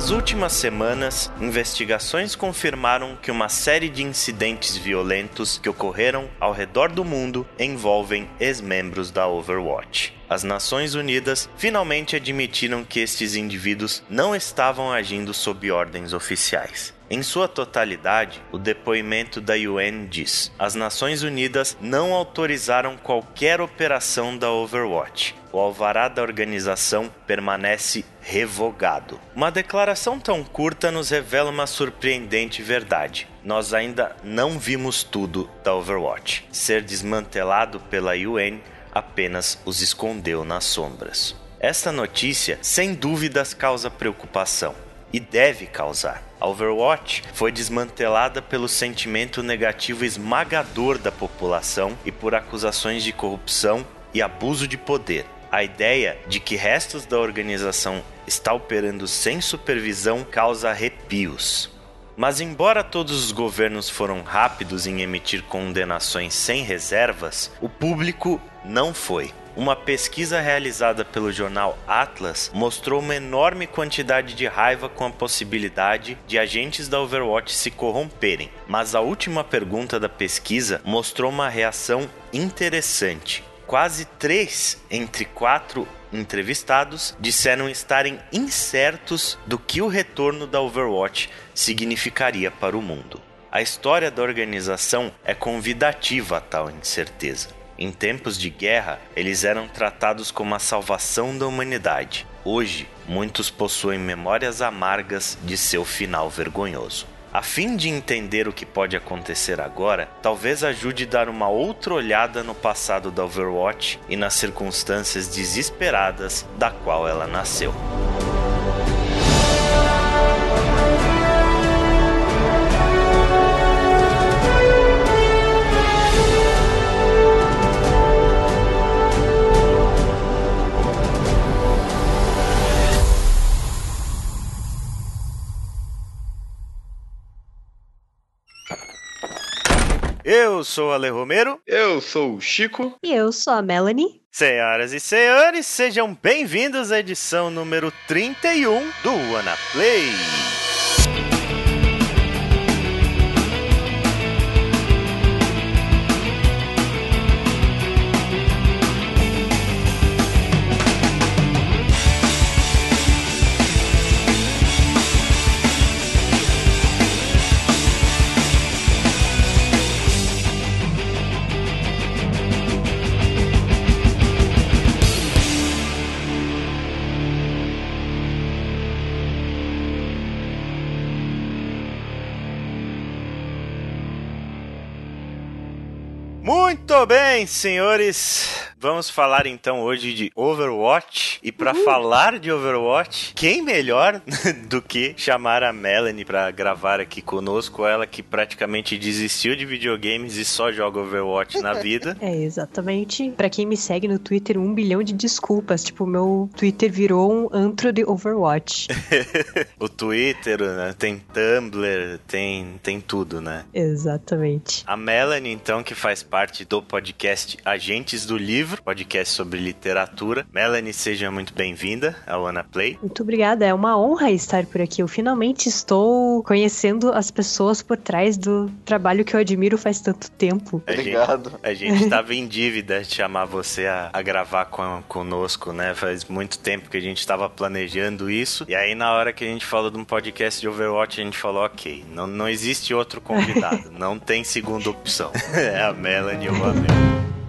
Nas últimas semanas, investigações confirmaram que uma série de incidentes violentos que ocorreram ao redor do mundo envolvem ex-membros da Overwatch. As Nações Unidas finalmente admitiram que estes indivíduos não estavam agindo sob ordens oficiais. Em sua totalidade, o depoimento da UN diz: as Nações Unidas não autorizaram qualquer operação da Overwatch. O alvará da organização permanece revogado. Uma declaração tão curta nos revela uma surpreendente verdade. Nós ainda não vimos tudo da Overwatch. Ser desmantelado pela UN apenas os escondeu nas sombras. Esta notícia, sem dúvidas, causa preocupação e deve causar. A Overwatch foi desmantelada pelo sentimento negativo esmagador da população e por acusações de corrupção e abuso de poder. A ideia de que restos da organização está operando sem supervisão causa arrepios. Mas embora todos os governos foram rápidos em emitir condenações sem reservas, o público não foi. Uma pesquisa realizada pelo jornal Atlas mostrou uma enorme quantidade de raiva com a possibilidade de agentes da Overwatch se corromperem. Mas a última pergunta da pesquisa mostrou uma reação interessante. Quase 3 entre 4 entrevistados disseram estarem incertos do que o retorno da Overwatch significaria para o mundo. A história da organização é convidativa a tal incerteza. Em tempos de guerra, eles eram tratados como a salvação da humanidade. Hoje, muitos possuem memórias amargas de seu final vergonhoso. A fim de entender o que pode acontecer agora, talvez ajude dar uma outra olhada no passado da Overwatch e nas circunstâncias desesperadas da qual ela nasceu. Eu sou o Ale Romero. Eu sou o Chico. E eu sou a Melanie. Senhoras e senhores, sejam bem-vindos à edição número 31 do Wanna Play. Bem, senhores. Vamos falar então hoje de Overwatch. E para falar de Overwatch, quem melhor do que chamar a Melanie para gravar aqui conosco? Ela que praticamente desistiu de videogames e só joga Overwatch na vida. É, exatamente. Para quem me segue no Twitter, um bilhão de desculpas. Tipo, meu Twitter virou um antro de Overwatch. o Twitter, né? Tem Tumblr, tem, tem tudo, né? Exatamente. A Melanie, então, que faz parte do podcast Agentes do Livro, podcast sobre literatura. Melanie, seja muito bem-vinda ao Ana Play. Muito obrigada, é uma honra estar por aqui. Eu finalmente estou conhecendo as pessoas por trás do trabalho que eu admiro faz tanto tempo. A Obrigado. Gente, a gente estava em dívida de chamar você a, a gravar com, conosco, né? Faz muito tempo que a gente estava planejando isso. E aí, na hora que a gente falou de um podcast de Overwatch, a gente falou: ok, não, não existe outro convidado, não tem segunda opção. é a Melanie ou a Mel.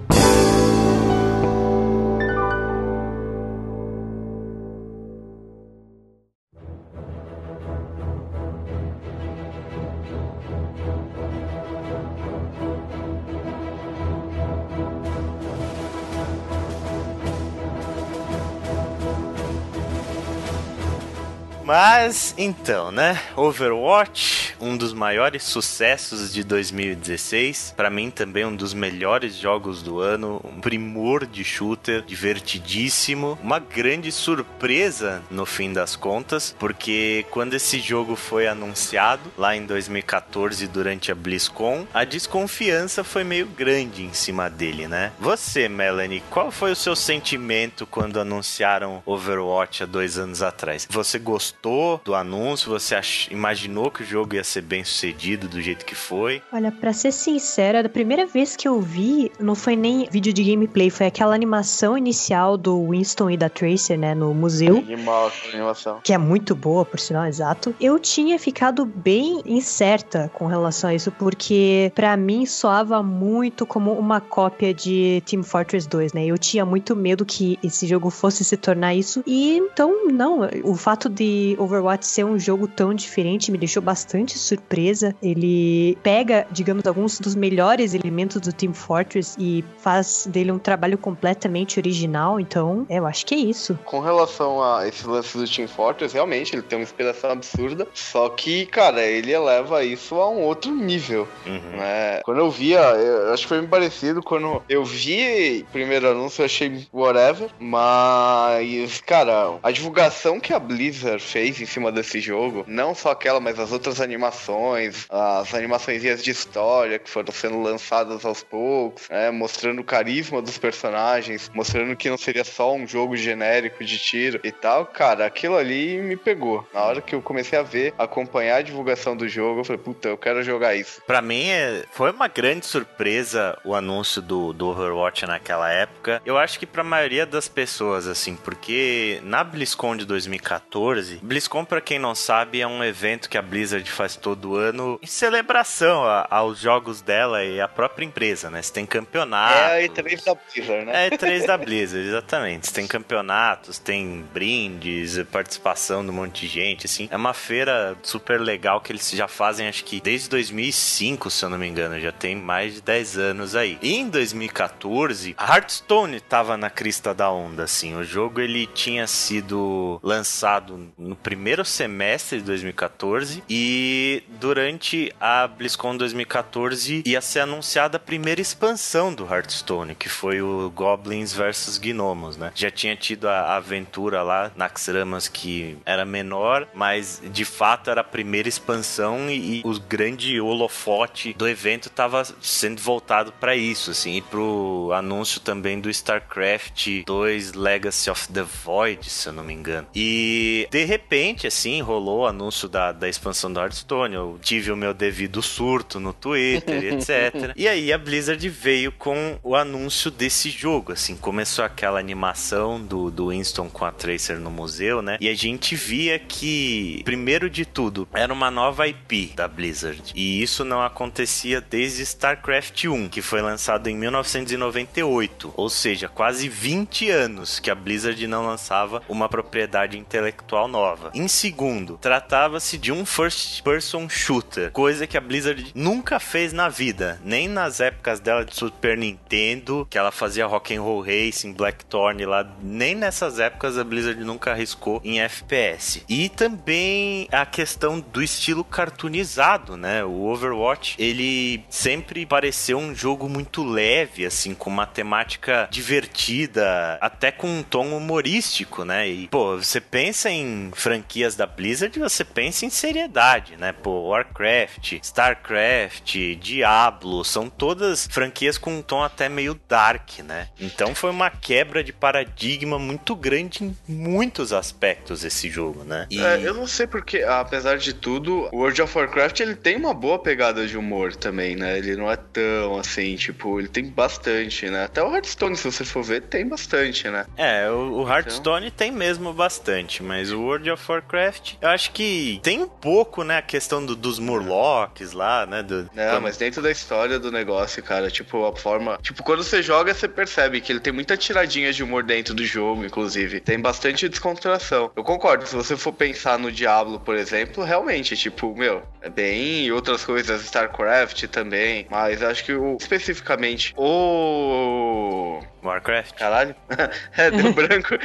Mas então, né? Overwatch, um dos maiores sucessos de 2016, para mim também um dos melhores jogos do ano, um primor de shooter, divertidíssimo, uma grande surpresa no fim das contas, porque quando esse jogo foi anunciado lá em 2014 durante a BlizzCon, a desconfiança foi meio grande em cima dele, né? Você, Melanie, qual foi o seu sentimento quando anunciaram Overwatch há dois anos atrás? Você gostou gostou do anúncio? Você ach... imaginou que o jogo ia ser bem sucedido do jeito que foi? Olha, para ser sincera, da primeira vez que eu vi, não foi nem vídeo de gameplay, foi aquela animação inicial do Winston e da Tracer, né, no museu. Animal, animação. Que é muito boa, por sinal, exato. Eu tinha ficado bem incerta com relação a isso, porque para mim soava muito como uma cópia de Team Fortress 2, né? Eu tinha muito medo que esse jogo fosse se tornar isso. E então, não, o fato de Overwatch ser um jogo tão diferente me deixou bastante surpresa. Ele pega, digamos, alguns dos melhores elementos do Team Fortress e faz dele um trabalho completamente original. Então, é, eu acho que é isso. Com relação a esse lance do Team Fortress, realmente ele tem uma inspiração absurda. Só que, cara, ele eleva isso a um outro nível. Uhum. Né? Quando eu via, eu acho que foi bem parecido. Quando eu vi o primeiro anúncio, eu achei whatever. Mas, cara, a divulgação que a Blizzard fez em cima desse jogo, não só aquela, mas as outras animações, as animações de história que foram sendo lançadas aos poucos, né, mostrando o carisma dos personagens, mostrando que não seria só um jogo genérico de tiro e tal, cara, aquilo ali me pegou. Na hora que eu comecei a ver, acompanhar a divulgação do jogo, eu falei, puta, eu quero jogar isso. Para mim, é, foi uma grande surpresa o anúncio do, do Overwatch naquela época. Eu acho que pra maioria das pessoas, assim, porque na BlizzCon de 2014, BlizzCon, pra quem não sabe, é um evento que a Blizzard faz todo ano em celebração a, aos jogos dela e a própria empresa, né? Você tem campeonato. É a E3 da Blizzard, né? É a E3 da Blizzard, exatamente. Você tem campeonatos, tem brindes, participação de um monte de gente, assim. É uma feira super legal que eles já fazem, acho que desde 2005, se eu não me engano. Já tem mais de 10 anos aí. E em 2014, Hearthstone tava na crista da onda, assim. O jogo, ele tinha sido lançado no primeiro semestre de 2014 e durante a BlizzCon 2014 ia ser anunciada a primeira expansão do Hearthstone, que foi o Goblins vs Gnomos, né? Já tinha tido a aventura lá, Naxxramas, que era menor, mas de fato era a primeira expansão e, e o grande holofote do evento estava sendo voltado para isso, assim, e pro anúncio também do StarCraft 2 Legacy of the Void, se eu não me engano. E de repente, assim, rolou o anúncio da, da expansão do Hearthstone. Eu tive o meu devido surto no Twitter, etc. E aí a Blizzard veio com o anúncio desse jogo, assim, começou aquela animação do, do Winston com a Tracer no museu, né? E a gente via que, primeiro de tudo, era uma nova IP da Blizzard. E isso não acontecia desde StarCraft 1, que foi lançado em 1998. Ou seja, quase 20 anos que a Blizzard não lançava uma propriedade intelectual nova. Em segundo, tratava-se de um first-person shooter, coisa que a Blizzard nunca fez na vida, nem nas épocas dela de Super Nintendo, que ela fazia Rock and Roll Racing, Blackthorn lá, nem nessas épocas a Blizzard nunca arriscou em FPS. E também a questão do estilo cartoonizado, né? O Overwatch, ele sempre pareceu um jogo muito leve, assim, com uma temática divertida, até com um tom humorístico, né? E, pô, você pensa em franquias da Blizzard, você pensa em seriedade, né? Pô, Warcraft, StarCraft, Diablo, são todas franquias com um tom até meio dark, né? Então foi uma quebra de paradigma muito grande em muitos aspectos esse jogo, né? E... É, eu não sei porque, apesar de tudo, World of Warcraft ele tem uma boa pegada de humor também, né? Ele não é tão assim, tipo, ele tem bastante, né? Até o Hearthstone, se você for ver, tem bastante, né? É, o, o Hearthstone então... tem mesmo bastante, mas o World of Warcraft, eu acho que tem um pouco, né, a questão do, dos Murlocs lá, né? Do, não, mas dentro da história do negócio, cara, tipo, a forma. Tipo, quando você joga, você percebe que ele tem muita tiradinha de humor dentro do jogo, inclusive. Tem bastante descontração. Eu concordo, se você for pensar no Diablo, por exemplo, realmente, tipo, meu, é bem. E outras coisas, StarCraft também. Mas acho que o, especificamente o. Warcraft? Caralho. é, deu branco.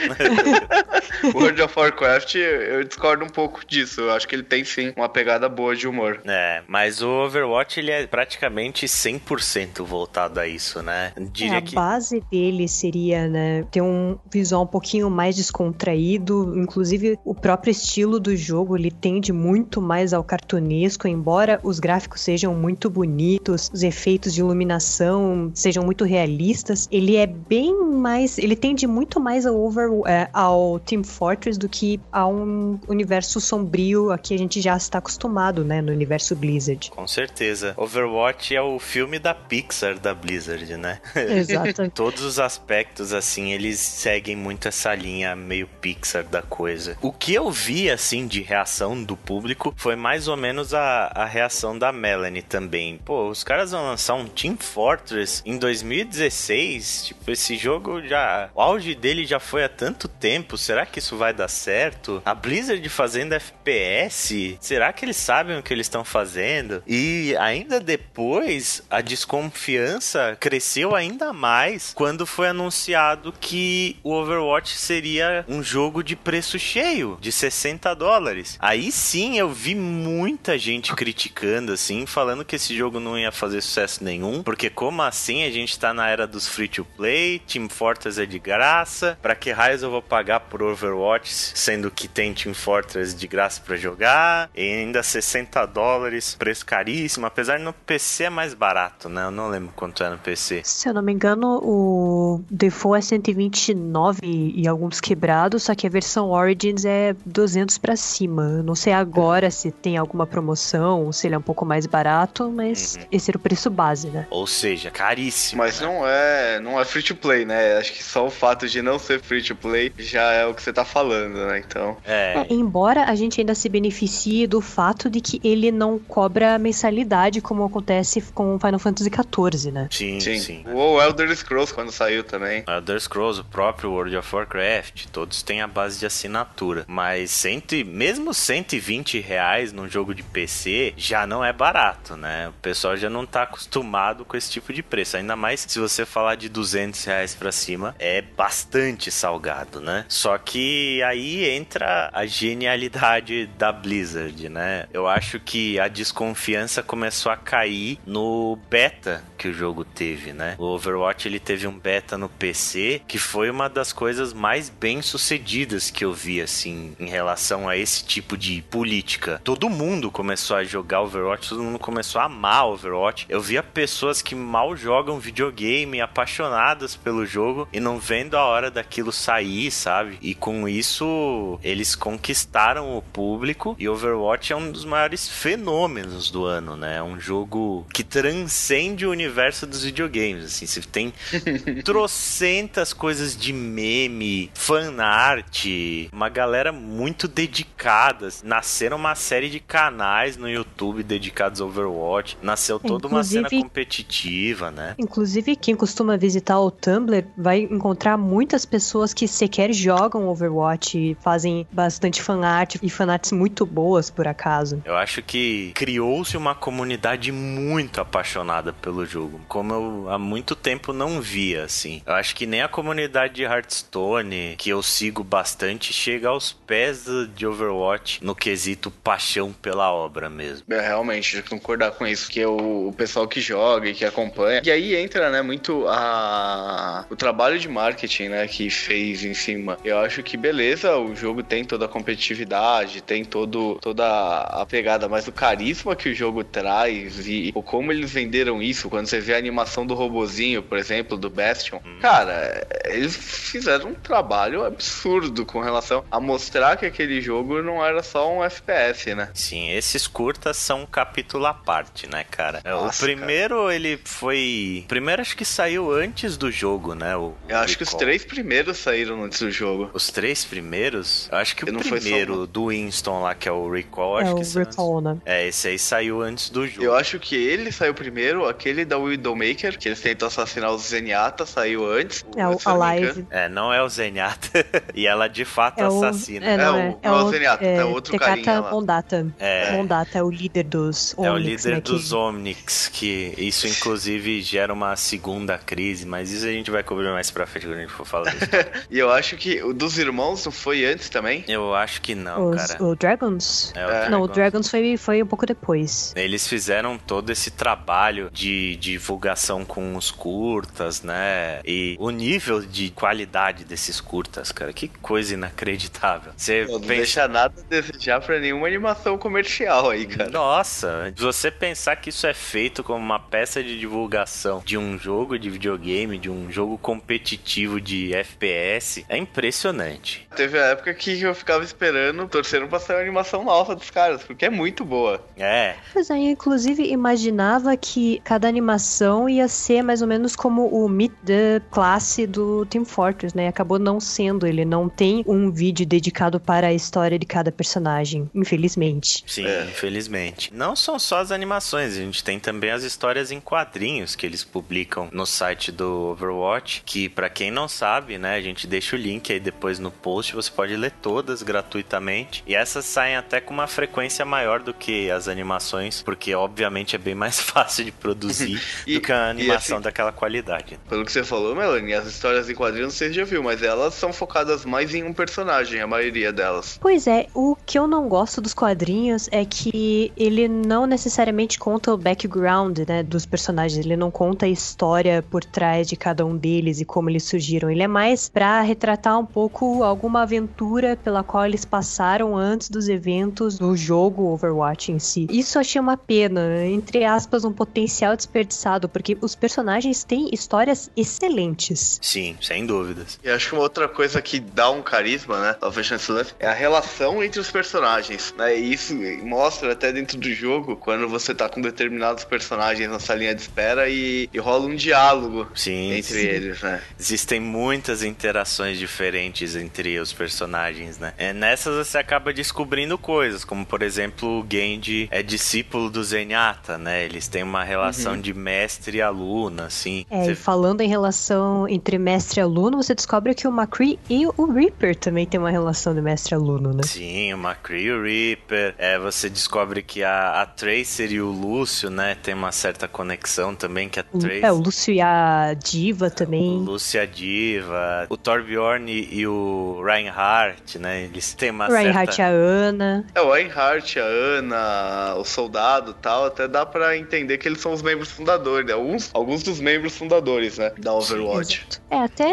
World of Warcraft, eu discordo um pouco disso. Eu acho que ele tem sim uma pegada boa de humor. É, mas o Overwatch ele é praticamente 100% voltado a isso, né? Diria é, a que... base dele seria, né, ter um visual um pouquinho mais descontraído, inclusive o próprio estilo do jogo, ele tende muito mais ao cartunesco, embora os gráficos sejam muito bonitos, os efeitos de iluminação sejam muito realistas, ele é bem mais. Ele tende muito mais ao, over, é, ao Team Fortress do que a um universo sombrio a que a gente já está acostumado, né? No universo Blizzard. Com certeza. Overwatch é o filme da Pixar da Blizzard, né? Exato. Todos os aspectos, assim, eles seguem muito essa linha meio Pixar da coisa. O que eu vi, assim, de reação do público foi mais ou menos a, a reação da Melanie também. Pô, os caras vão lançar um Team Fortress em 2016. Tipo, esse jogo já. O auge dele já foi há tanto tempo. Será que isso vai dar certo? A Blizzard fazendo FPS? Será que eles sabem o que eles estão fazendo? E ainda depois, a desconfiança cresceu ainda mais quando foi anunciado que o Overwatch seria um jogo de preço cheio, de 60 dólares. Aí sim eu vi muita gente criticando, assim, falando que esse jogo não ia fazer sucesso nenhum, porque como assim a gente tá na era dos free to play, Team Fortress é de graça, pra que raios eu vou pagar por Overwatch, sendo que tem Team Fortress de graça para jogar, e ainda 60 dólares, preço caríssimo, apesar de no PC é mais barato, né? Eu não lembro quanto é no PC. Se eu não me engano, o default é 129 e alguns quebrados, só que a versão Origins é 200 para cima. Eu não sei agora se tem alguma promoção, se ele é um pouco mais barato, mas uhum. esse era o preço base, né? Ou seja, caríssimo. Mas né? não é, não é free to play, né? Acho que só o fato de não ser free to play já é o que você tá falando, né? Então. É. é embora a gente ainda se beneficie do fato de que ele não cobra mensalidade como acontece com Final Fantasy XIV, né? Sim, sim. sim. O Elder Scrolls quando saiu também. Elder Scrolls, o próprio World of Warcraft, todos têm a base de assinatura. Mas cento, mesmo 120 reais num jogo de PC já não é barato, né? O pessoal já não tá acostumado com esse tipo de preço. Ainda mais se você falar de 200 reais pra cima, é bastante salgado, né? Só que aí entra a genialidade da Blizzard, né? Eu acho que a desconfiança começou a cair no beta que o jogo teve, né? O Overwatch ele teve um beta no PC que foi uma das coisas mais bem sucedidas que eu vi assim em relação a esse tipo de política. Todo mundo começou a jogar Overwatch, todo mundo começou a amar Overwatch. Eu via pessoas que mal jogam videogame, apaixonadas pelo jogo e não vendo a hora daquilo sair, sabe? E com isso eles conquistaram o público e Overwatch é um dos maiores fenômenos do ano, né? É um jogo que transcende o universo dos videogames, assim, você tem trocentas coisas de meme, fanart, uma galera muito dedicada. Nasceram uma série de canais no YouTube dedicados ao Overwatch. Nasceu toda inclusive, uma cena competitiva, né? Inclusive, quem costuma visitar o Tumblr vai encontrar muitas pessoas que sequer jogam Overwatch e fazem bastante fanart e fanarts muito boas, por acaso. Eu acho que criou-se uma comunidade muito apaixonada pelo jogo, como eu há muito tempo não via, assim. Eu acho que nem a comunidade de Hearthstone, que eu sigo bastante, chega aos pés de Overwatch no quesito paixão pela obra mesmo. É, realmente, concordar com isso, que é o, o pessoal que joga e que acompanha. E aí entra, né, muito a o trabalho de marketing, né, que fez em cima. Eu acho que beleza, o jogo tem toda a competitividade, tem todo toda a pegada, mas o carisma que o jogo traz e o como eles venderam isso, quando você vê a animação do robozinho, por exemplo, do Bastion, hum. cara, eles fizeram um trabalho absurdo com relação a mostrar que aquele jogo não era só um FPS, né? Sim, esses curtas são um capítulo à parte, né, cara? É, Nossa, o primeiro, cara. ele foi. O primeiro acho que saiu antes do jogo, né? O, Eu acho que os três primeiros saíram antes do jogo. Os três primeiros? Eu acho que o primeiro do Winston lá, que é o Recall, é acho o que Recall, né? É, esse aí saiu antes do jogo. Eu acho que ele saiu primeiro, aquele da Widowmaker, que eles tentam assassinar os Zenyatta, saiu antes. É o Alive. É, não é o Zenyatta. e ela de fato é assassina. O... É, não, é, é, é, o, Zenyatta, é, é outro Tekata carinha lá. Mondata. É. Mondata é o líder dos Omnics. É o líder né, dos que... Omnics, que isso inclusive gera uma segunda crise, mas isso a gente vai cobrir mais pra frente quando a gente for falar disso. e eu acho que o dos irmãos não foi antes também? Eu acho que não, Os, cara. O Dragons? É, o Dragons. Não, o Dragons foi, foi um pouco depois. Eles fizeram todo esse trabalho de divulgação com os curtas, né? E o nível de qualidade desses curtas, cara, que coisa inacreditável. Você não pensa... deixa nada a desejar pra nenhuma animação comercial aí, cara. Nossa, você pensar que isso é feito como uma peça de divulgação de um jogo de videogame, de um um jogo competitivo de FPS é impressionante. Teve a época que eu ficava esperando, torcendo pra sair uma animação nova dos caras, porque é muito boa. É. Pois é, inclusive imaginava que cada animação ia ser mais ou menos como o Meet the classe do Team Fortress, né? Acabou não sendo, ele não tem um vídeo dedicado para a história de cada personagem, infelizmente. Sim, é. infelizmente. Não são só as animações, a gente tem também as histórias em quadrinhos que eles publicam no site do Overwatch, que para quem não sabe, né, a gente deixa o link aí depois no post, você pode ler todas gratuitamente. E essas saem até com uma frequência maior do que as animações, porque obviamente é bem mais fácil de produzir e, do que a animação assim, daquela qualidade. Pelo que você falou, Melanie, as histórias em quadrinhos você já viu, mas elas são focadas mais em um personagem, a maioria delas. Pois é, o que eu não gosto dos quadrinhos é que ele não necessariamente conta o background, né, dos personagens, ele não conta a história por trás de cada um deles e como eles surgiram. Ele é mais para retratar um pouco alguma aventura pela qual eles passaram antes dos eventos do jogo Overwatch em si. Isso eu achei uma pena, entre aspas, um potencial desperdiçado, porque os personagens têm histórias excelentes. Sim, sem dúvidas. E acho que uma outra coisa que dá um carisma, né, talvez nesse lance, é a relação entre os personagens, né? E isso mostra até dentro do jogo, quando você tá com determinados personagens na salinha de espera e, e rola um diálogo sim, entre sim. eles, né? Existem muitas interações diferentes entre os personagens, né? É, nessas você acaba descobrindo coisas, como por exemplo, o Genji é discípulo do Zenyatta, né? Eles têm uma relação uhum. de mestre e aluna, assim. É, você... e falando em relação entre mestre e aluno, você descobre que o McCree e o Reaper também tem uma relação de mestre e aluno, né? Sim, o McCree e o Reaper. É, você descobre que a, a Tracer e o Lúcio, né, tem uma certa conexão também, que a Tracer... É, o Lúcio e a Diva também. O Lúcio e a Diva. O Torbjorn e o Reinhardt, né, eles têm uma Reinhardt certa... e a Ana. É, o Reinhardt, a Ana, o soldado e tal, até dá pra entender que eles são os membros fundadores, né? alguns, alguns dos membros fundadores, né, da Overwatch. Sim, é, até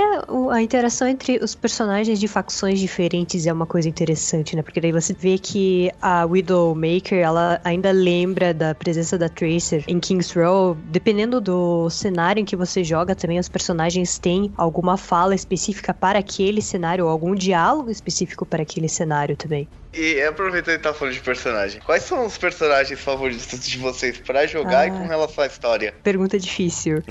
a interação entre os personagens de facções diferentes é uma coisa interessante, né, porque daí você vê que a Widowmaker, ela ainda lembra da presença da Tracer em King's Row, dependendo do cenário em que você joga, também os personagens têm alguma fala específica para aquele cenário, ou algum diálogo específico para aquele cenário também. E aproveitando que tá falando de personagem, quais são os personagens favoritos de vocês para jogar ah, e com relação à história? Pergunta difícil.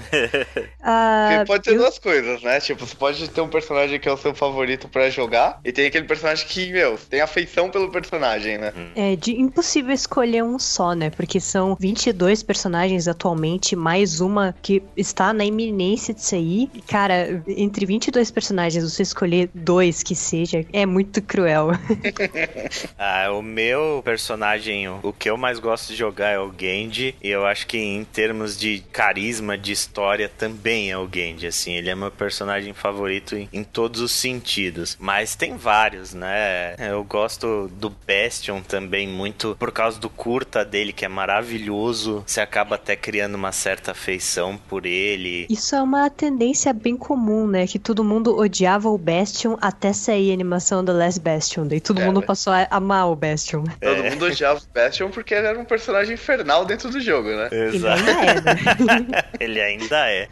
ah, pode ser eu... duas coisas, né? Tipo, você pode ter um personagem que é o seu favorito para jogar e tem aquele personagem que, meu, tem afeição pelo personagem, né? Hum. É de impossível escolher um só, né? Porque são 22 personagens atualmente, mais uma que está na iminência de sair. Cara, entre 22 personagens, você escolher dois que seja, é muito cruel. ah, o meu personagem, o que eu mais gosto de jogar é o Genji. E eu acho que em termos de carisma, de história, também é o Genji. Assim, ele é meu personagem favorito em, em todos os sentidos. Mas tem vários, né? Eu gosto do Bastion também muito por causa do curta dele, que é maravilhoso. Você acaba até criando uma certa afeição por ele. Isso é uma tendência bem comum, né? Que todo mundo odiava o Bastion até sair a animação do Last Bastion. Daí todo é, mundo passou a amar o Bastion. Todo mundo odiava o Bastion porque ele era um personagem infernal dentro do jogo, né? Exato. Ele ainda é, né? ele ainda é.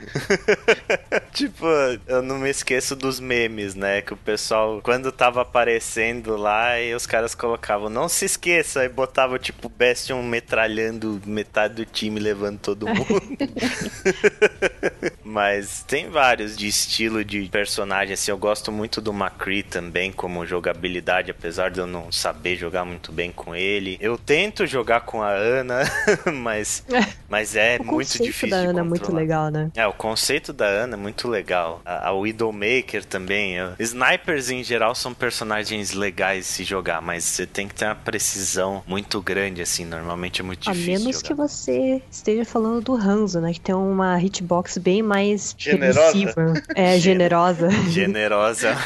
tipo, eu não me esqueço dos memes, né? Que o pessoal, quando tava aparecendo lá, e os caras colocavam, não se esqueça, e botava tipo o Bastion metralhando metade do time, levando todo mundo. Mas tem vários de estilo de personagem, assim, eu gosto muito do McCree também como jogabilidade, apesar de eu não saber jogar muito bem com ele. Eu tento jogar com a Ana, mas, mas é muito difícil. O conceito da Ana é muito legal, né? É, o conceito da Ana é muito legal. A, a Widowmaker também. Eu... Snipers em geral são personagens legais de se jogar, mas você tem que ter uma precisão muito grande, assim. Normalmente é muito difícil. A menos que você esteja falando do Hanzo, né? Que tem uma hitbox bem mais generosa. É, generosa. Generosa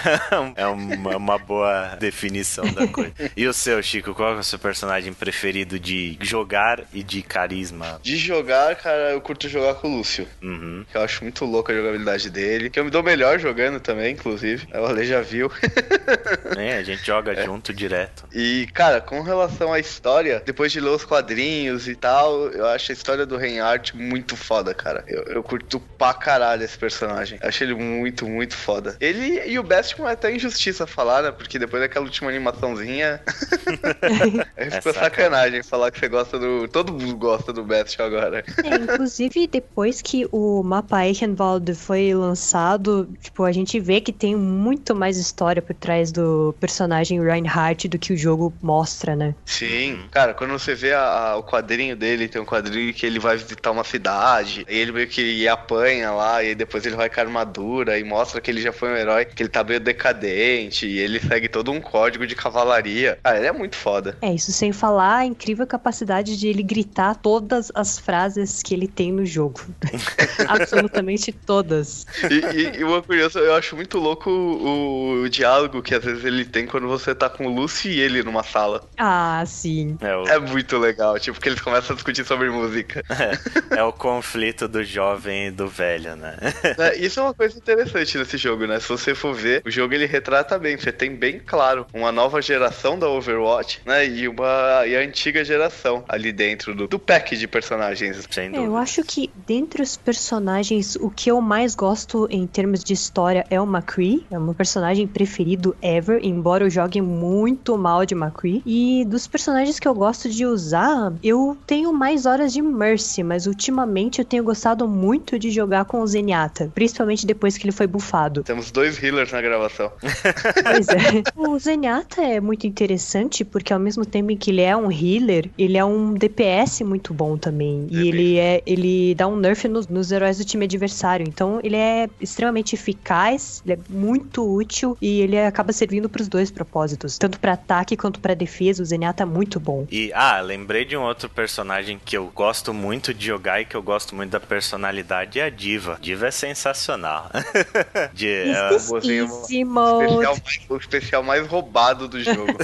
é uma, uma boa definição da coisa. E o seu, Chico, qual é o seu personagem preferido de jogar e de carisma? De jogar, cara, eu curto jogar com o Lúcio. Uhum. Que eu acho muito louco a jogabilidade dele. Que eu me dou melhor jogando também, inclusive. O Ale já viu. é, a gente joga é. junto direto. E, cara, com relação à história, depois de ler os quadrinhos e tal, eu acho a história do Reinhardt muito foda, cara. Eu, eu curto pra caralho esse personagem. Eu acho ele muito, muito foda. Ele e o Bestman é até injustiça falar, né? Porque depois daquela última animaçãozinha. é, ficou é sacanagem falar que você gosta do. Todo mundo gosta do Best agora. É, inclusive, depois que o mapa Eichenwald foi lançado, tipo, a gente vê que tem muito mais história por trás do personagem Reinhardt do que o jogo mostra, né? Sim. Cara, quando você vê a, a, o quadrinho dele, tem um quadrinho que ele vai visitar uma cidade, e ele meio que apanha lá, e depois ele vai com a armadura e mostra que ele já foi um herói, que ele tá meio decadente, e ele segue todo um código de cavalaria. Ah, ele é muito foda. É, isso sem falar a incrível capacidade de ele gritar todas as frases que ele tem no jogo. Absolutamente todas. E, e, e, uma curiosa, eu acho muito louco o, o, diálogo que às vezes ele tem quando você tá com o Lucy e ele numa sala. Ah, sim. É, o... é muito legal, tipo, que eles começam a discutir sobre música. É, é o conflito do jovem e do velho, né? É, isso é uma coisa interessante nesse jogo, né? Se você for ver, o jogo ele retrata bem, você tem bem claro uma nova geração da Overwatch, né? E uma e a antiga geração ali dentro do, do pack de personagens. Sem dúvida. É, eu acho que dentre os personagens, o que eu mais gosto em termos de história é o McCree. É o meu personagem preferido ever, embora eu jogue muito mal de McCree. E dos personagens que eu gosto de usar, eu tenho mais horas de Mercy, mas ultimamente eu tenho gostado muito de jogar com o Zenyatta, principalmente depois que ele foi bufado. Temos dois healers na gravação. Pois é. O Zenyatta é muito interessante porque ao mesmo tempo em que ele é um healer, ele é um DPS muito bom também. E ele é ele dá um nerf nos, nos heróis do time adversário. Então ele é extremamente eficaz, ele é muito útil e ele acaba servindo para os dois propósitos, tanto para ataque quanto para defesa. O Zenyatta é muito bom. E ah, lembrei de um outro personagem que eu gosto muito de jogar e que eu gosto muito da personalidade é a Diva. Diva é sensacional. de, ela... especial mais, o especial mais roubado do jogo.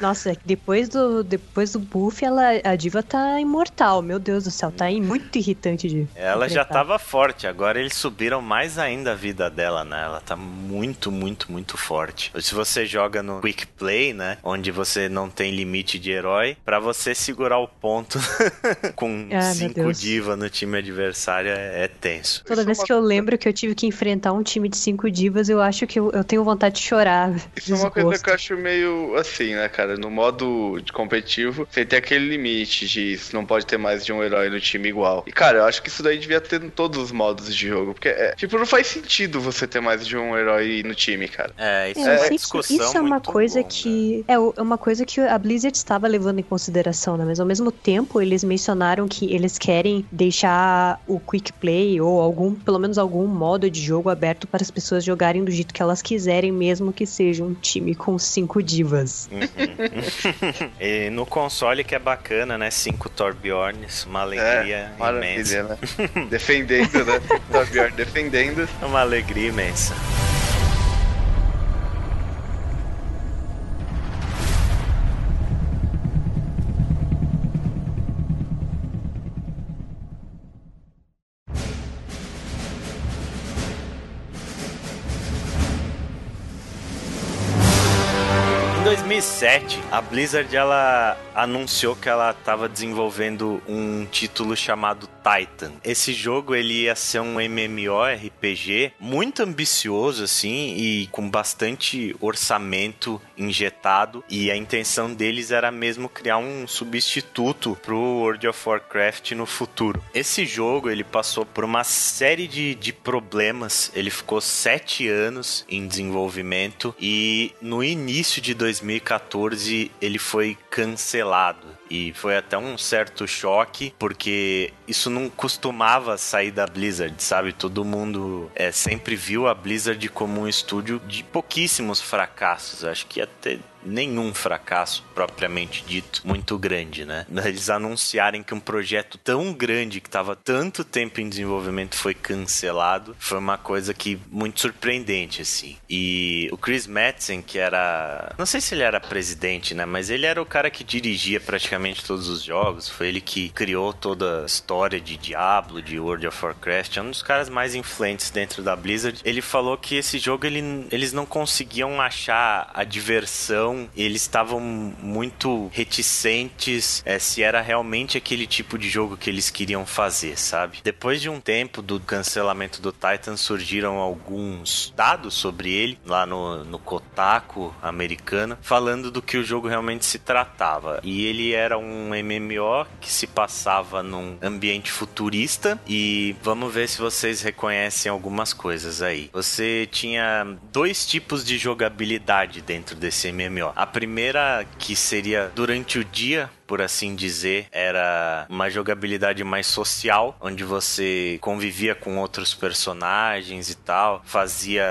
Nossa, depois do, depois do buff, ela, a diva tá imortal. Meu Deus do céu, tá muito irritante de. Ela já tava forte, agora eles subiram mais ainda a vida dela, né? Ela tá muito, muito, muito forte. Se você joga no Quick Play, né? Onde você não tem limite de herói, para você segurar o ponto com 5 ah, diva no time adversário é, é tenso. Toda vez que eu lembro que eu tive que enfrentar um time de 5 divas, eu acho que eu, eu tenho vontade de chorar. Isso é uma coisa que eu acho meio assim, né, cara? No modo de competitivo, você tem aquele limite de não pode ter mais de um herói no time igual. E, cara, eu acho que isso daí devia ter em todos os modos de jogo. Porque, é, tipo, não faz sentido você ter mais de um herói no time, cara. É, isso é, é discussão Isso é uma coisa que. É, é uma coisa que a Blizzard estava levando em consideração, né? Mas ao mesmo tempo, eles mencionaram que eles querem deixar o quick play ou algum, pelo menos algum modo de jogo aberto para as pessoas jogarem do jeito que elas quiserem, mesmo que seja um time com cinco divas. Uhum. e no console que é bacana, né? Cinco Torbjorns, uma alegria é, imensa. Né? defendendo, né? Torbjorn defendendo. Uma alegria imensa. 2007, a Blizzard ela anunciou que ela estava desenvolvendo um título chamado Titan. Esse jogo ele ia ser um MMORPG muito ambicioso assim e com bastante orçamento injetado e a intenção deles era mesmo criar um substituto pro World of Warcraft no futuro. Esse jogo ele passou por uma série de, de problemas. Ele ficou sete anos em desenvolvimento e no início de 2014 2014 ele foi cancelado. E foi até um certo choque, porque isso não costumava sair da Blizzard, sabe? Todo mundo é, sempre viu a Blizzard como um estúdio de pouquíssimos fracassos. Acho que até nenhum fracasso propriamente dito muito grande, né? Eles anunciarem que um projeto tão grande que estava tanto tempo em desenvolvimento foi cancelado, foi uma coisa que muito surpreendente assim. E o Chris Metzen, que era, não sei se ele era presidente, né, mas ele era o cara que dirigia praticamente todos os jogos, foi ele que criou toda a história de Diablo, de World of Warcraft, é um dos caras mais influentes dentro da Blizzard. Ele falou que esse jogo ele, eles não conseguiam achar a diversão, eles estavam muito reticentes é, se era realmente aquele tipo de jogo que eles queriam fazer, sabe? Depois de um tempo do cancelamento do Titan, surgiram alguns dados sobre ele lá no, no Kotaku americana, falando do que o jogo realmente se tratava. E ele era um MMO que se passava num ambiente futurista e vamos ver se vocês reconhecem algumas coisas aí. Você tinha dois tipos de jogabilidade dentro desse MMO. A primeira que seria durante o dia, por assim dizer, era uma jogabilidade mais social, onde você convivia com outros personagens e tal, fazia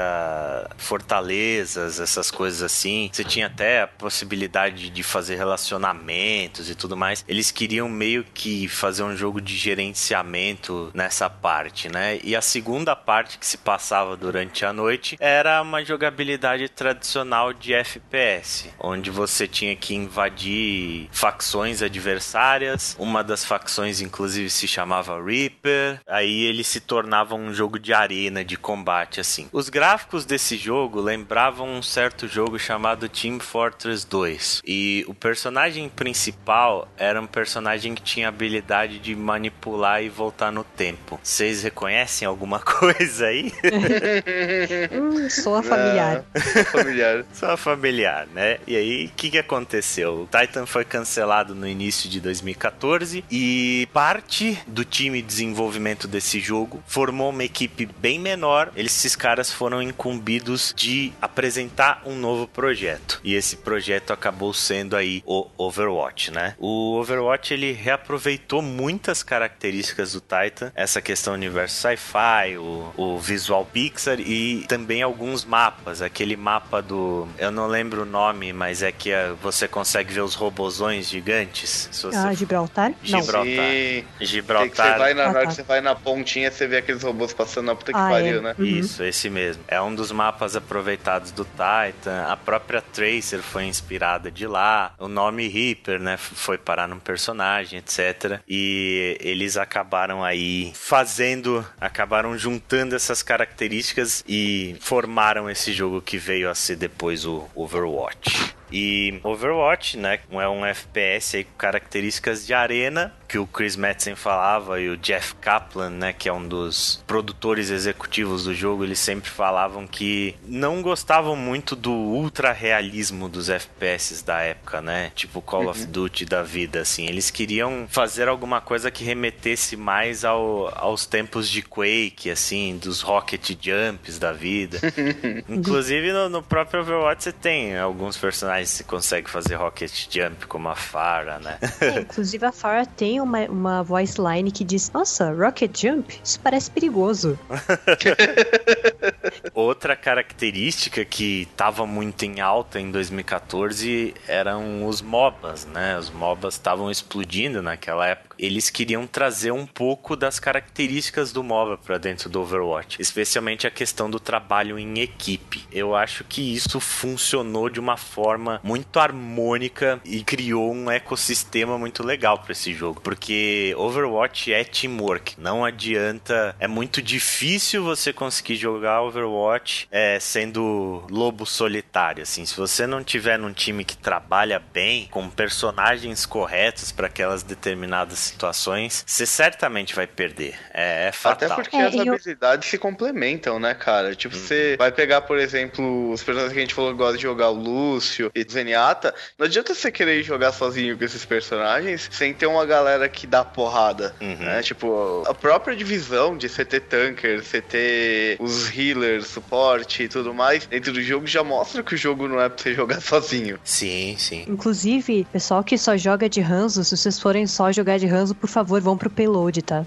fortalezas, essas coisas assim. Você tinha até a possibilidade de fazer relacionamentos e tudo mais. Eles queriam meio que fazer um jogo de gerenciamento nessa parte, né? E a segunda parte que se passava durante a noite era uma jogabilidade tradicional de FPS, onde você tinha que invadir facções facções adversárias. Uma das facções, inclusive, se chamava Reaper. Aí ele se tornava um jogo de arena, de combate, assim. Os gráficos desse jogo lembravam um certo jogo chamado Team Fortress 2. E o personagem principal era um personagem que tinha habilidade de manipular e voltar no tempo. Vocês reconhecem alguma coisa aí? hum, sou familiar. É, familiar. Sou familiar, né? E aí, o que, que aconteceu? O Titan foi cancelado no início de 2014 e parte do time de desenvolvimento desse jogo formou uma equipe bem menor. Esses caras foram incumbidos de apresentar um novo projeto e esse projeto acabou sendo aí o Overwatch, né? O Overwatch ele reaproveitou muitas características do Titan, essa questão universo sci-fi, o, o visual Pixar e também alguns mapas. Aquele mapa do, eu não lembro o nome, mas é que eh, você consegue ver os robozões gigantes gigantes. Se você... Ah, Gibraltar? Gibraltar. Sim. Gibraltar. Você vai na, ah, hora tá. que você vai na pontinha, você vê aqueles robôs passando na puta que Ah, pariu, é. né? Uhum. Isso, esse mesmo. É um dos mapas aproveitados do Titan. A própria Tracer foi inspirada de lá. O nome Reaper, né, foi parar num personagem, etc. E eles acabaram aí fazendo, acabaram juntando essas características e formaram esse jogo que veio a ser depois o Overwatch. E Overwatch, né, é um FPS aí com características de arena, que o Chris Metzen falava e o Jeff Kaplan, né, que é um dos produtores executivos do jogo, eles sempre falavam que não gostavam muito do ultra realismo dos FPS da época, né? Tipo Call of Duty da vida, assim. Eles queriam fazer alguma coisa que remetesse mais ao, aos tempos de Quake, assim, dos rocket jumps da vida. Inclusive no, no próprio Overwatch você tem alguns personagens que você consegue fazer rocket jump, como a Farah, né? É, inclusive a Farah tem uma, uma voice line que diz: Nossa, Rocket Jump? Isso parece perigoso. Outra característica que estava muito em alta em 2014 eram os MOBAs, né? Os MOBAs estavam explodindo naquela época. Eles queriam trazer um pouco das características do MOBA para dentro do Overwatch, especialmente a questão do trabalho em equipe. Eu acho que isso funcionou de uma forma muito harmônica e criou um ecossistema muito legal para esse jogo, porque Overwatch é teamwork. Não adianta, é muito difícil você conseguir jogar Overwatch é, sendo lobo solitário, assim. Se você não tiver num time que trabalha bem, com personagens corretos para aquelas determinadas situações, você certamente vai perder. É, é fatal. Até porque É, as eu- habilidades se complementam, né, cara? Tipo, Uhum. você vai pegar, por exemplo, os personagens que a gente falou que gosta de jogar, o Lúcio e Zenyatta. Não adianta você querer jogar sozinho com esses personagens sem ter uma galera que dá porrada, Uhum. né? Tipo, a própria divisão de você ter tanker, você ter os healers, suporte e tudo mais, dentro do jogo já mostra que o jogo não é pra você jogar sozinho. Sim, sim. Inclusive, pessoal que só joga de Hanzo, se vocês forem só jogar de Hanzo, por favor, vão pro payload, tá?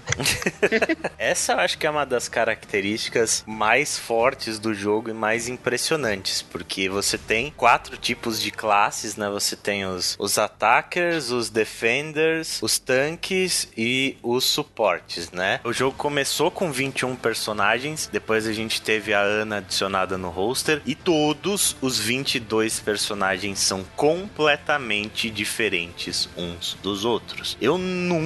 Essa eu acho que é uma das características mais fortes do jogo e mais impressionantes, porque você tem quatro tipos de classes, né? Você tem os, os attackers, os defenders, os tanques e os suportes, né? O jogo começou com 21 personagens, depois a gente teve a Ana adicionada no roster e todos os 22 personagens são completamente diferentes uns dos outros. Eu nunca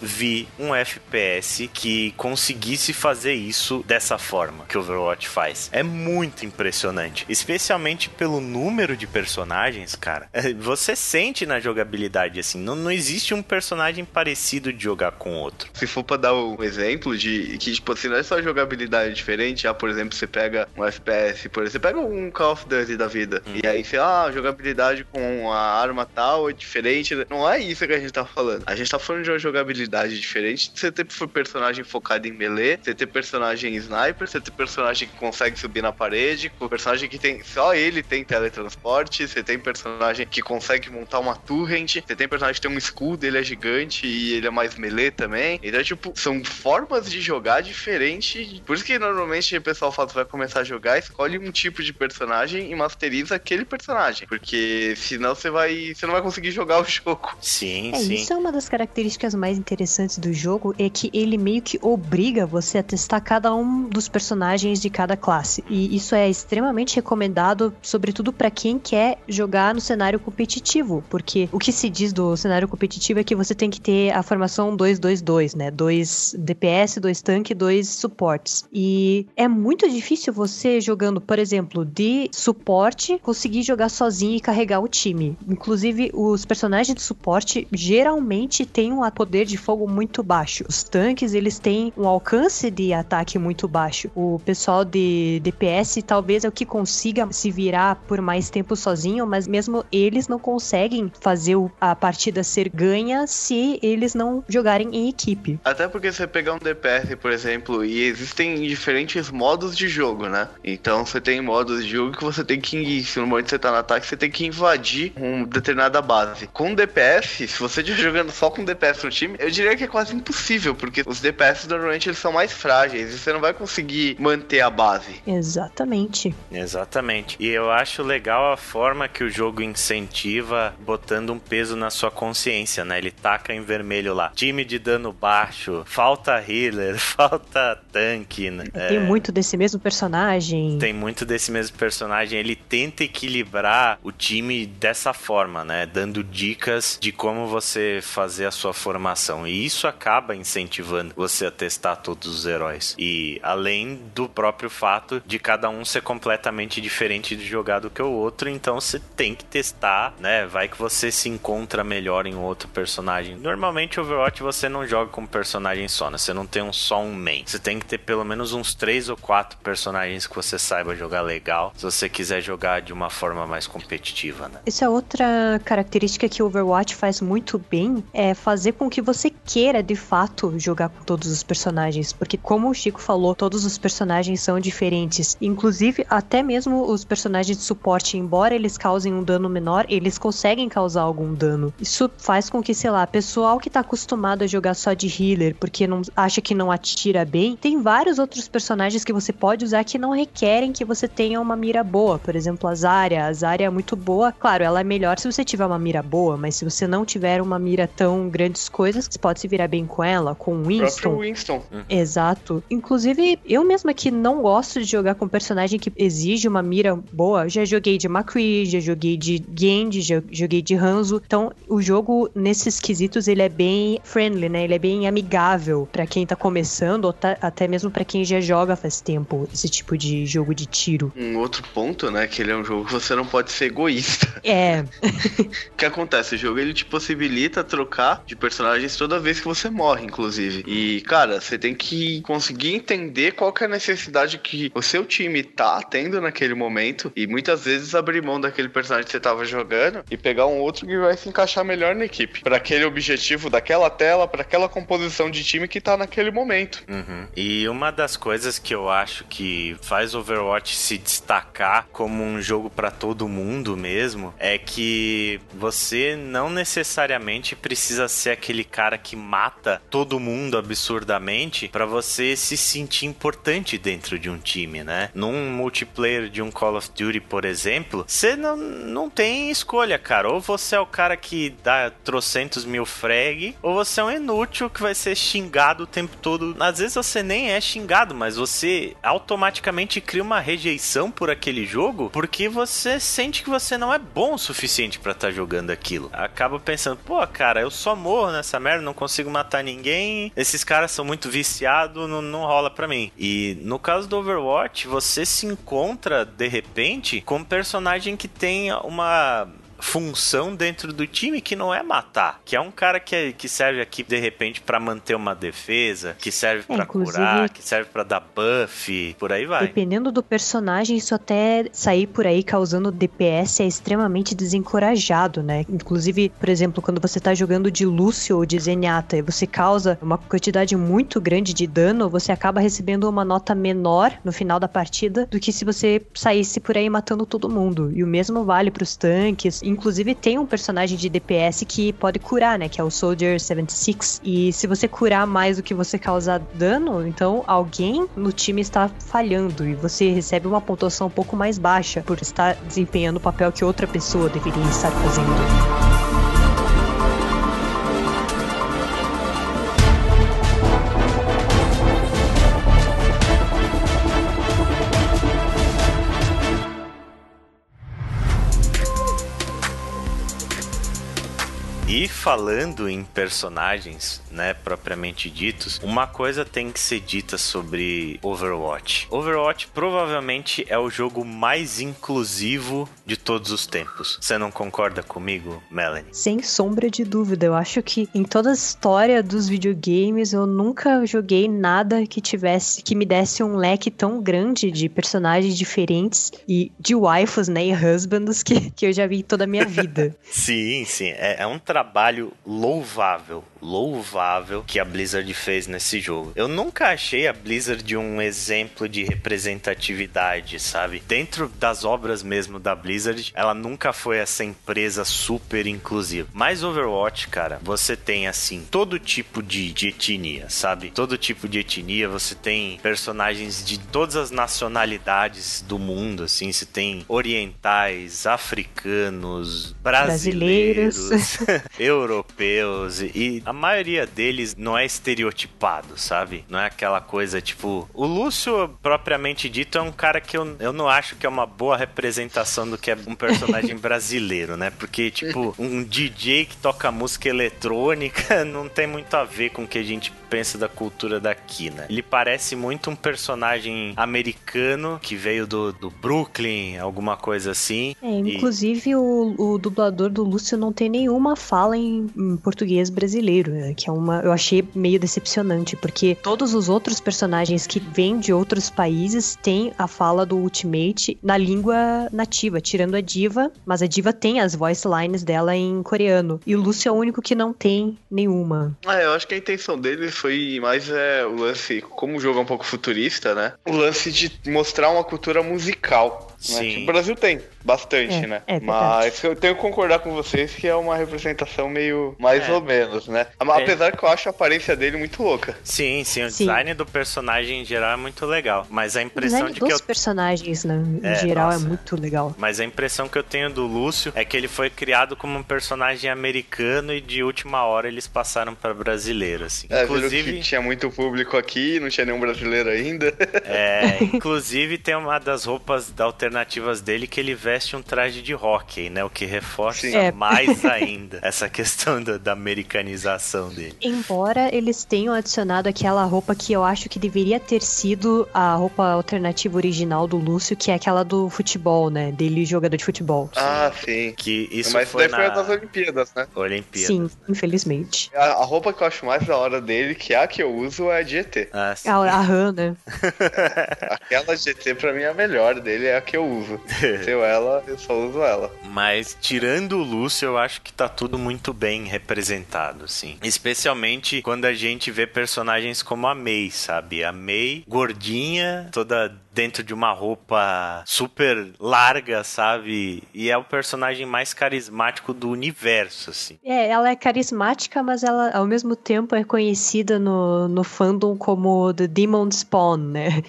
vi um FPS que conseguisse fazer isso dessa forma que Overwatch faz. É muito impressionante, especialmente pelo número de personagens, cara. Você sente na jogabilidade assim, não, não existe um personagem parecido de jogar com outro. Se for para dar um exemplo de que tipo assim, não é só jogabilidade diferente, já por exemplo, você pega um FPS, por exemplo, você pega um Call of Duty da vida, hum. e aí você, ah, jogabilidade com a arma tal é diferente. Não é isso que a gente tá falando. A gente tá falando de uma jogabilidade diferente. Você ter personagem focado em melee, você ter personagem sniper, você ter personagem que consegue subir na parede, o personagem que tem. Só ele tem teletransporte, você tem personagem que consegue montar uma turret, você tem personagem que tem um escudo, ele é gigante e ele é mais melee também. Então, tipo, são formas de jogar diferente. Por isso que normalmente o pessoal fala que vai começar a jogar, escolhe um tipo de personagem e masteriza aquele personagem. Porque senão você vai. Você não vai conseguir jogar o jogo. Sim, é, sim. Isso é uma das características mais interessantes do jogo, é que ele meio que obriga você a testar cada um dos personagens de cada classe. E isso é extremamente recomendado, sobretudo para quem quer jogar no cenário competitivo. Porque o que se diz do cenário competitivo é que você tem que ter a formação 2-2-2, né? Dois DPS, dois tanque, dois suportes. E é muito difícil você jogando, por exemplo, de suporte, conseguir jogar sozinho e carregar o time. Inclusive, os personagens de suporte geralmente têm um poder de fogo muito baixo. Os tanques, eles têm um alcance de ataque muito baixo. O pessoal de DPS talvez é o que consiga se virar por mais tempo sozinho, mas mesmo eles não conseguem fazer a partida ser ganha se eles não jogarem em equipe. Até porque você pegar um DPS, por exemplo, e existem diferentes modos de jogo, né? Então você tem modos de jogo que você tem que, se no momento você tá no ataque, você tem que invadir uma determinada base. Com DPS, se você estiver jogando só com DPS no time, eu diria que é quase impossível, porque os DPS normalmente eles são mais frágeis e você não vai conseguir manter a base. Exatamente. Exatamente. E eu acho legal a forma que o jogo incentiva botando um peso na sua consciência, né? Ele taca em vermelho lá. Time de dano baixo, falta healer, falta tanque, né? Tem é... muito desse mesmo personagem. Tem muito desse mesmo personagem. Ele tenta equilibrar o time dessa forma, né? Dando dicas de como você fazer a sua formação. E isso acaba incentivando você a testar todos os heróis. E além do próprio fato de cada um ser completamente diferente de jogar do que o outro, então você tem que testar, né? Vai que você se encontra melhor em outro personagem. Normalmente Overwatch você não joga com personagem só, né? Você não tem um só um main. Você tem que ter pelo menos uns três ou quatro personagens que você saiba jogar legal, se você quiser jogar de uma forma mais competitiva, né? Isso é outra característica que Overwatch faz muito bem, é fazer com que você queira de fato jogar com todos os personagens, porque como o Chico falou, todos os personagens são diferentes. Inclusive, até mesmo os personagens de suporte, embora eles causem um dano menor, eles conseguem causar algum dano. Isso faz com que, sei lá, pessoal que tá acostumado a jogar só de healer, porque não acha que não atira bem, tem vários outros personagens que você pode usar que não requerem que você tenha uma mira boa. Por exemplo, a Zarya. A Zarya é muito boa. Claro, ela é melhor se você tiver uma mira boa, mas se você não tiver uma mira tão grandes coisas, você pode se virar bem com ela, com o Winston. Winston. Uhum. Exato. Inclusive, eu mesma que não gosto de jogar com personagem que exige uma mira boa, já joguei de McCree, já joguei de Genji, já joguei de Hanzo. Então, o jogo, nesses quesitos, ele é bem friendly, né? Ele é bem amigável para quem tá começando, ou tá, até mesmo para quem já joga faz tempo esse tipo de jogo de tiro. Um outro ponto, né? Que ele é um jogo que você não pode ser egoísta. É. o que acontece? O jogo ele te possibilita trocar de personagens toda vez que você morre, inclusive. E, cara, você tem que conseguir entender qual é a necessidade que o seu time tá tendo naquele momento. E muitas vezes abrir mão daquele personagem que você tava jogando e pegar um outro que vai se encaixar melhor na equipe. para aquele objetivo daquela tela, para aquela composição de time que tá naquele momento. Uhum. E uma das coisas que eu acho que faz Overwatch se destacar como um jogo para todo mundo mesmo é que você não necessariamente precisa ser aquele cara que mata todo mundo absurdamente para você se sentir importante dentro de um time, né? Num multiplayer de um Call of Duty, por exemplo, você não, não tem escolha, cara. Ou você é o cara que dá trocentos mil frag, ou você é um inútil que vai ser xingado o tempo todo. Às vezes você nem é xingado, mas você automaticamente cria uma rejeição por aquele jogo porque você sente que você não é bom o suficiente para estar tá jogando aquilo. Acaba pensando, pô, cara, eu só morro nessa merda, não consigo matar ninguém. Esses caras são muito viciados, não, não rola pra mim. E no caso do Overwatch, você se encontra de repente com um personagem que tem uma função dentro do time que não é matar, que é um cara que, é, que serve aqui de repente para manter uma defesa, que serve é, para curar, que serve para dar buff, por aí vai. Dependendo do personagem, isso até sair por aí causando DPS é extremamente desencorajado, né? Inclusive, por exemplo, quando você tá jogando de Lúcio ou de Zenyatta e você causa uma quantidade muito grande de dano, você acaba recebendo uma nota menor no final da partida do que se você saísse por aí matando todo mundo. E o mesmo vale para os tanques Inclusive, tem um personagem de DPS que pode curar, né? Que é o Soldier 76. E se você curar mais do que você causar dano, então alguém no time está falhando e você recebe uma pontuação um pouco mais baixa por estar desempenhando o papel que outra pessoa deveria estar fazendo. E falando em personagens, né, propriamente ditos, uma coisa tem que ser dita sobre Overwatch. Overwatch provavelmente é o jogo mais inclusivo de todos os tempos. Você não concorda comigo, Melanie? Sem sombra de dúvida. Eu acho que em toda a história dos videogames eu nunca joguei nada que tivesse que me desse um leque tão grande de personagens diferentes e de waifus, né, e husbands que, que eu já vi toda a minha vida. sim, sim. É, é um trabalho trabalho louvável, louvável que a Blizzard fez nesse jogo. Eu nunca achei a Blizzard um exemplo de representatividade, sabe? Dentro das obras mesmo da Blizzard, ela nunca foi essa empresa super inclusiva. Mas Overwatch, cara, você tem assim todo tipo de, de etnia, sabe? Todo tipo de etnia, você tem personagens de todas as nacionalidades do mundo, assim, você tem orientais, africanos, brasileiros, brasileiros. europeus e a maioria deles não é estereotipado, sabe? Não é aquela coisa tipo. O Lúcio, propriamente dito, é um cara que eu, eu não acho que é uma boa representação do que é um personagem brasileiro, né? Porque, tipo, um DJ que toca música eletrônica não tem muito a ver com o que a gente pensa da cultura daqui, né? Ele parece muito um personagem americano que veio do, do Brooklyn, alguma coisa assim. É, inclusive e... o, o dublador do Lúcio não tem nenhuma fala em, em português brasileiro, né? Que é uma. Eu achei meio decepcionante, porque todos os outros personagens que vêm de outros países têm a fala do Ultimate na língua nativa, tirando a Diva, mas a Diva tem as voice lines dela em coreano. E o Lúcio é o único que não tem nenhuma. Ah, eu acho que a intenção dele foi mais é, o lance, como o jogo é um pouco futurista, né? O lance de mostrar uma cultura musical. Né? Sim. o Brasil tem bastante, é, né? É Mas eu tenho que concordar com vocês que é uma representação meio mais é. ou menos, né? É. Apesar que eu acho a aparência dele muito louca. Sim, sim. O sim. design do personagem em geral é muito legal. Mas a impressão de que eu. personagens, né? Em é, geral, é nossa. é muito legal. Mas a impressão que eu tenho do Lúcio é que ele foi criado como um personagem americano e de última hora eles passaram para brasileiro, assim. É, inclusive. tinha muito público aqui, não tinha nenhum brasileiro ainda. É, inclusive tem uma das roupas alternativas dele que ele veste um traje de hockey, né? O que reforça é. mais ainda essa questão da, da, americanização dele. Embora eles tenham adicionado aquela roupa que eu acho que deveria ter sido a roupa alternativa original do Lúcio, que é aquela do futebol, né? Dele jogador de futebol. Ah, sim. Que isso Mas foi, na... foi das Olimpíadas, né? Olimpíadas. Sim, né? infelizmente. A, a, roupa que eu acho mais da hora dele, que é a que eu uso, é a de ET. Ah, sim. A, a Han, né? aquela GT pra mim é a melhor dele, é a que eu uso. Se eu ela, eu só uso ela. Mas tirando o Lúcio, eu acho que tá tudo muito bem representado, sim. Especialmente quando a gente vê personagens como a Mei, sabe? A Mei, gordinha, toda dentro de uma roupa super larga, sabe? E é o personagem mais carismático do universo, assim. É, ela é carismática, mas ela ao mesmo tempo é conhecida no, no fandom como The Demon Spawn, né?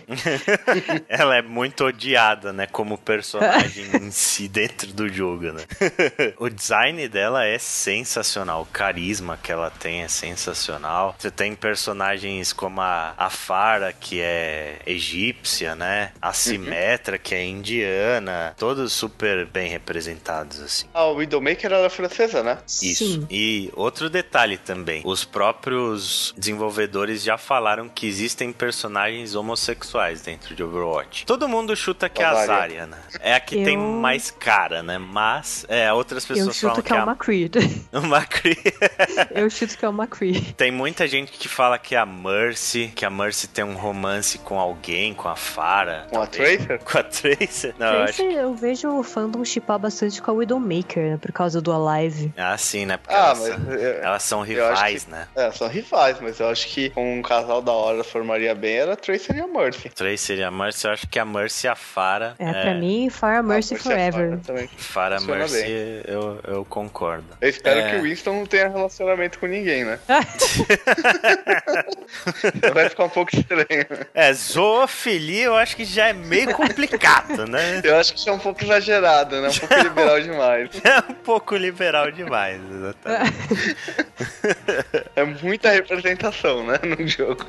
ela é muito odiada, né? Como personagem em si dentro do jogo, né? o design dela é sensacional. O carisma que ela tem é sensacional. Você tem personagens como a, a Farah, que é egípcia, né? A Simetra, uhum. que é indiana. Todos super bem representados, assim. Ah, o Widowmaker ela é francesa, né? Isso. Sim. E outro detalhe também. Os próprios desenvolvedores já falaram que existem personagens homossexuais dentro de Overwatch. Todo mundo chuta que é a Zarya, né? É a que Eu... tem mais cara, né? Mas é, outras pessoas Eu chuto que, é o McCree. O McCree. Eu chuto que é o McCree. Tem muita gente que fala que é a Mercy, que a Mercy tem um romance com alguém, com a Farah. Com talvez. a Tracer? Com a Tracer? Não, Tracer, eu, que... eu vejo o fandom chipar bastante com a Widowmaker, né? Por causa do Alive. Ah, sim, né? Porque ah, elas, são, eu, elas são rivais, que, né? É, são rivais, mas eu acho que um casal da hora formaria bem era a Tracer e a Mercy. Tracer e a Mercy, eu acho que a Mercy e a Farah. É, é... pra mim, Farah Mercy, Mercy Forever. Farah Mercy, eu, eu concordo. Eu espero é... que o Winston não tenha relacionamento com ninguém, né? Vai ficar um pouco estranho. É, zoofilia eu acho que já é meio complicado, né? Eu acho que isso é um pouco exagerado, né? Um pouco liberal demais. É um pouco liberal demais, exatamente. É muita representação, né, no jogo.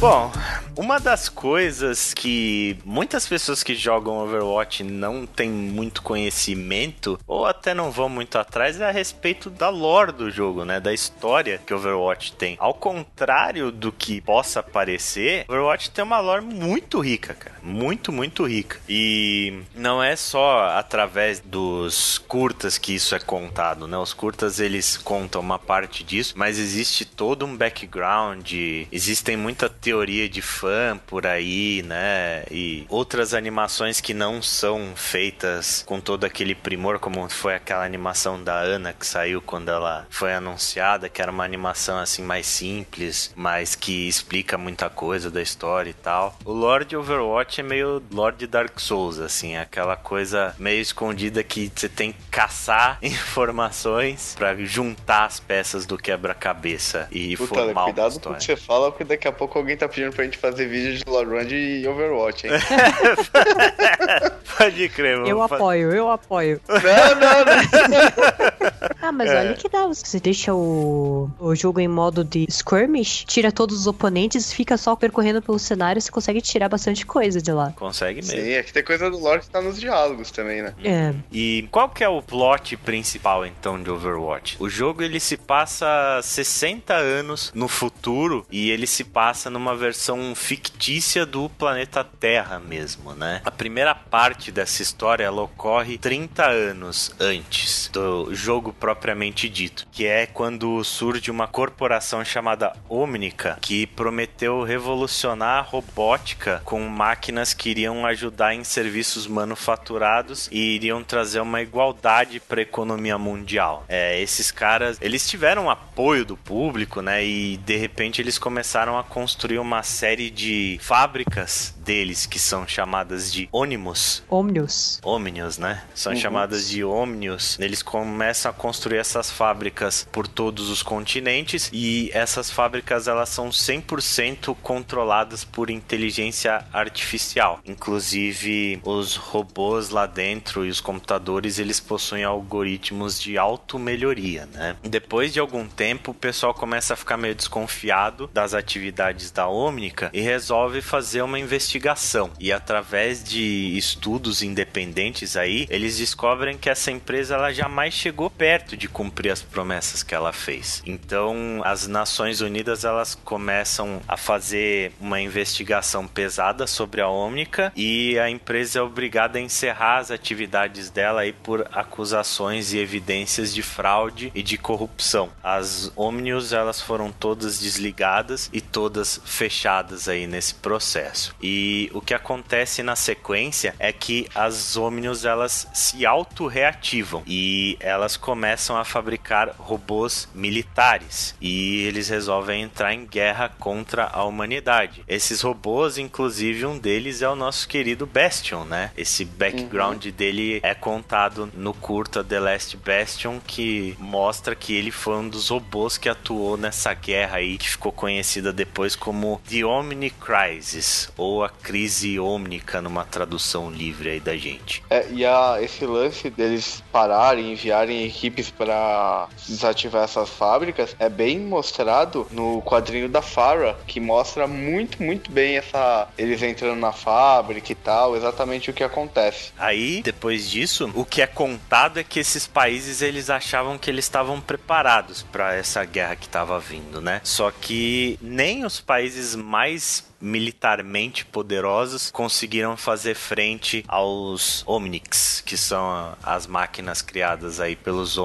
Bom, uma das coisas que muitas pessoas que jogam Overwatch não têm muito conhecimento, ou até não vão muito atrás, é a respeito da lore do jogo, né? Da história que Overwatch tem. Ao contrário do que possa parecer, Overwatch tem uma lore muito rica, cara. Muito, muito rica. E não é só através dos curtas que isso é contado, né? Os curtas eles contam uma parte disso, mas existe todo um background, existem muita teoria de fã por aí, né? E outras animações que não são feitas com todo aquele primor, como foi aquela animação da Ana que saiu quando ela foi anunciada, que era uma animação assim mais simples, mas que explica muita coisa da história e tal. O Lord Overwatch é meio Lord Dark Souls, assim, aquela coisa meio escondida que você tem que caçar informações para juntar as peças do quebra-cabeça e Puta, formar cuidado uma história. com o que você fala, porque daqui a pouco alguém tá pedindo pra gente fazer fazer vídeo de lore run de Overwatch, hein? Pode crer, mano. Eu apoio, eu apoio. Não, não, não. ah, mas é. olha que dá. Você deixa o, o jogo em modo de skirmish, tira todos os oponentes, fica só percorrendo pelo cenário, você consegue tirar bastante coisa de lá. Consegue mesmo. Sim, aqui tem coisa do lore que tá nos diálogos também, né? É. E qual que é o plot principal, então, de Overwatch? O jogo, ele se passa 60 anos no futuro e ele se passa numa versão fictícia do planeta Terra mesmo, né? A primeira parte dessa história ela ocorre 30 anos antes do jogo propriamente dito, que é quando surge uma corporação chamada Omnica que prometeu revolucionar a robótica com máquinas que iriam ajudar em serviços manufaturados e iriam trazer uma igualdade para a economia mundial. É, esses caras, eles tiveram apoio do público, né? E de repente eles começaram a construir uma série de de fábricas deles que são chamadas de ônimos. Omnius. Omnius, né? São uhum. chamadas de Omnius. Eles começam a construir essas fábricas por todos os continentes e essas fábricas elas são 100% controladas por inteligência artificial. Inclusive os robôs lá dentro e os computadores eles possuem algoritmos de auto-melhoria, né? Depois de algum tempo o pessoal começa a ficar meio desconfiado das atividades da Omnica e resolve fazer uma investigação. E através de estudos independentes aí, eles descobrem que essa empresa ela jamais chegou perto de cumprir as promessas que ela fez. Então, as Nações Unidas elas começam a fazer uma investigação pesada sobre a Omnica e a empresa é obrigada a encerrar as atividades dela aí por acusações e evidências de fraude e de corrupção. As Omnius elas foram todas desligadas e todas fechadas aí nesse processo. E o que acontece na sequência é que as Omnius elas se auto-reativam e elas começam começam a fabricar robôs militares e eles resolvem entrar em guerra contra a humanidade. Esses robôs, inclusive, um deles é o nosso querido Bastion, né? Esse background uhum. dele é contado no curta The Last Bastion, que mostra que ele foi um dos robôs que atuou nessa guerra aí, que ficou conhecida depois como The Omni Crisis, ou a crise ômnica numa tradução livre aí da gente. É, e a, esse lance deles pararem enviarem equipes para desativar essas fábricas é bem mostrado no quadrinho da Farah, que mostra muito, muito bem essa eles entrando na fábrica e tal, exatamente o que acontece. Aí, depois disso, o que é contado é que esses países eles achavam que eles estavam preparados para essa guerra que estava vindo, né? Só que nem os países mais militarmente poderosos conseguiram fazer frente aos Omnics, que são as máquinas criadas aí pelos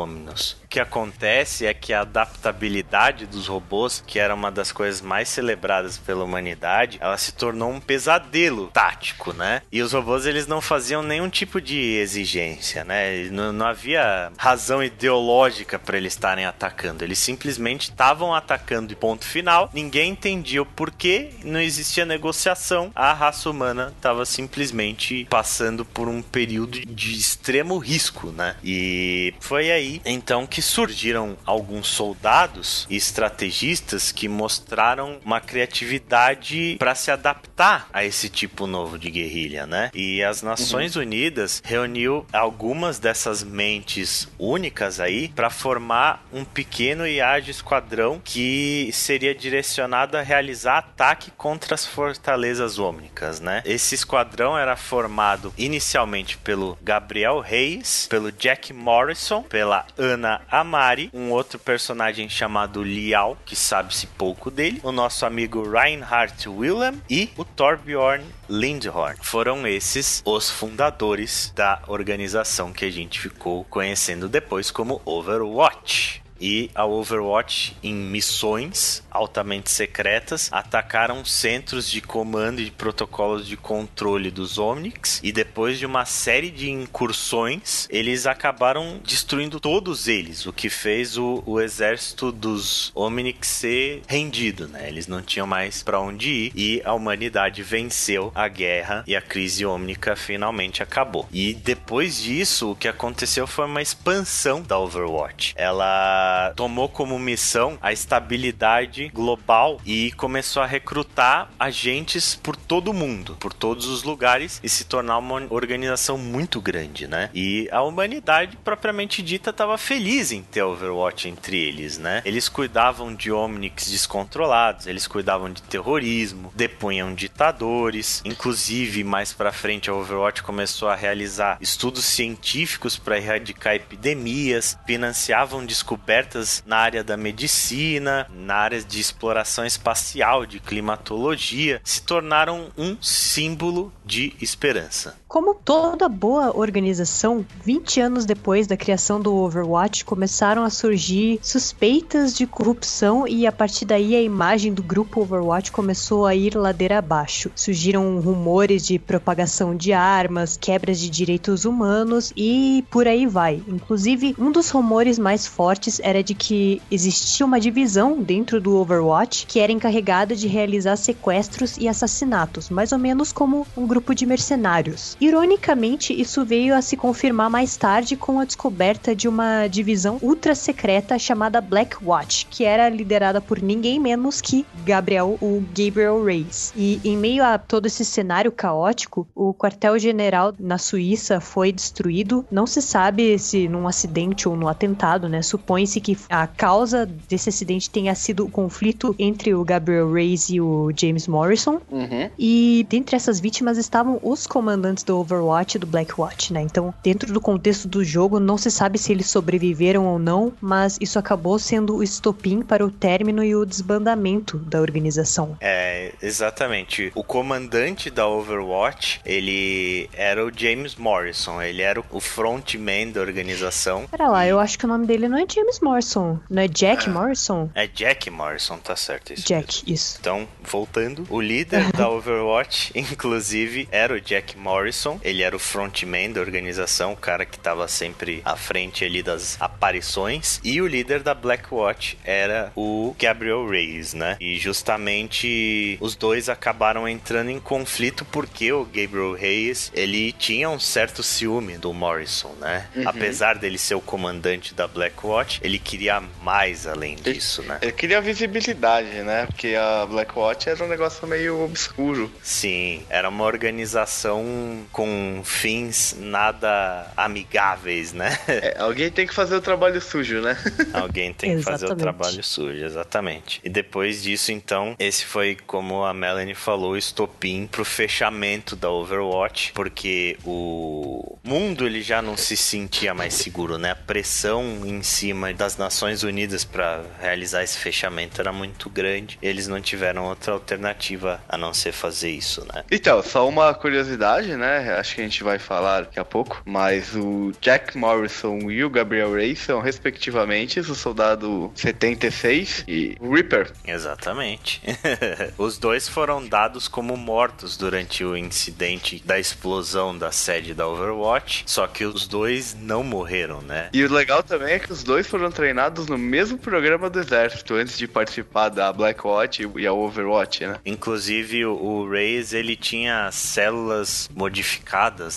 Omnios que acontece é que a adaptabilidade dos robôs, que era uma das coisas mais celebradas pela humanidade, ela se tornou um pesadelo tático, né? E os robôs eles não faziam nenhum tipo de exigência, né? Não, não havia razão ideológica para eles estarem atacando. Eles simplesmente estavam atacando de ponto final. Ninguém entendia o porquê, não existia negociação. A raça humana estava simplesmente passando por um período de extremo risco, né? E foi aí então que surgiram alguns soldados e estrategistas que mostraram uma criatividade para se adaptar a esse tipo novo de guerrilha, né? E as Nações uhum. Unidas reuniu algumas dessas mentes únicas aí para formar um pequeno e ágil esquadrão que seria direcionado a realizar ataque contra as fortalezas ômnicas, né? Esse esquadrão era formado inicialmente pelo Gabriel Reis, pelo Jack Morrison, pela Ana a Mari, um outro personagem chamado Liao, que sabe-se pouco dele, o nosso amigo Reinhard Willem e o Torbjorn Lindhorn. Foram esses os fundadores da organização que a gente ficou conhecendo depois como Overwatch e a Overwatch em missões altamente secretas atacaram centros de comando e protocolos de controle dos Omnics e depois de uma série de incursões eles acabaram destruindo todos eles, o que fez o, o exército dos Omnics ser rendido, né? Eles não tinham mais para onde ir e a humanidade venceu a guerra e a crise ômnica finalmente acabou. E depois disso, o que aconteceu foi uma expansão da Overwatch. Ela tomou como missão a estabilidade global e começou a recrutar agentes por todo o mundo, por todos os lugares e se tornar uma organização muito grande, né? E a humanidade propriamente dita estava feliz em ter Overwatch entre eles, né? Eles cuidavam de Omnics descontrolados, eles cuidavam de terrorismo, depunham ditadores, inclusive mais para frente a Overwatch começou a realizar estudos científicos para erradicar epidemias, financiavam descobertas descobertas na área da medicina, na área de exploração espacial, de climatologia, se tornaram um símbolo de esperança. Como toda boa organização, 20 anos depois da criação do Overwatch, começaram a surgir suspeitas de corrupção e a partir daí a imagem do grupo Overwatch começou a ir ladeira abaixo. Surgiram rumores de propagação de armas, quebras de direitos humanos e por aí vai. Inclusive, um dos rumores mais fortes era de que existia uma divisão dentro do Overwatch que era encarregada de realizar sequestros e assassinatos, mais ou menos como um grupo de mercenários. Ironicamente, isso veio a se confirmar mais tarde com a descoberta de uma divisão ultra secreta chamada Black Watch, que era liderada por ninguém menos que Gabriel, o Gabriel Reis. E em meio a todo esse cenário caótico, o quartel-general na Suíça foi destruído. Não se sabe se num acidente ou num atentado, né? Supõe-se que a causa desse acidente tenha sido o conflito entre o Gabriel Reis e o James Morrison. Uhum. E dentre essas vítimas estavam os comandantes do Overwatch e do Blackwatch, né? Então, dentro do contexto do jogo, não se sabe se eles sobreviveram ou não, mas isso acabou sendo o estopim para o término e o desbandamento da organização. É, exatamente. O comandante da Overwatch, ele era o James Morrison, ele era o frontman da organização. Pera lá, e... eu acho que o nome dele não é James Morrison, não é Jack é. Morrison? É Jack Morrison, tá certo isso. Jack, mesmo. isso. Então, voltando, o líder da Overwatch, inclusive, era o Jack Morrison. Ele era o frontman da organização, o cara que tava sempre à frente ali das aparições. E o líder da Blackwatch era o Gabriel Reyes, né? E justamente os dois acabaram entrando em conflito porque o Gabriel Reyes, ele tinha um certo ciúme do Morrison, né? Uhum. Apesar dele ser o comandante da Blackwatch, ele queria mais além disso, né? Ele queria visibilidade, né? Porque a Blackwatch era um negócio meio obscuro. Sim, era uma organização com fins nada amigáveis, né? É, alguém tem que fazer o trabalho sujo, né? alguém tem que fazer o trabalho sujo, exatamente. E depois disso, então, esse foi, como a Melanie falou, o estopim pro fechamento da Overwatch, porque o mundo ele já não se sentia mais seguro, né? A pressão em cima das Nações Unidas para realizar esse fechamento era muito grande. Eles não tiveram outra alternativa a não ser fazer isso, né? Então, só uma curiosidade, né? Acho que a gente vai falar daqui a pouco, mas o Jack Morrison e o Gabriel Ray são, respectivamente, o soldado 76 e o Reaper. Exatamente. Os dois foram dados como mortos durante o incidente da explosão da sede da Overwatch, só que os dois não morreram, né? E o legal também é que os dois foram treinados no mesmo programa do exército antes de participar da Blackwatch e a Overwatch, né? Inclusive o Reyes, ele tinha células modificadas,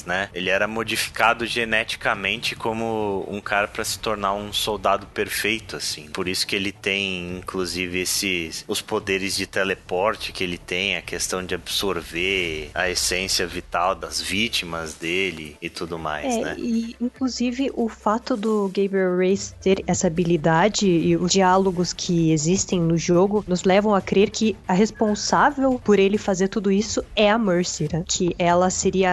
né? Ele era modificado geneticamente como um cara para se tornar um soldado perfeito, assim. Por isso que ele tem, inclusive, esses os poderes de teleporte que ele tem, a questão de absorver a essência vital das vítimas dele e tudo mais, é, né? E inclusive o fato do Gabriel Race ter essa habilidade e os diálogos que existem no jogo nos levam a crer que a responsável por ele fazer tudo isso é a Mercy, né? que ela seria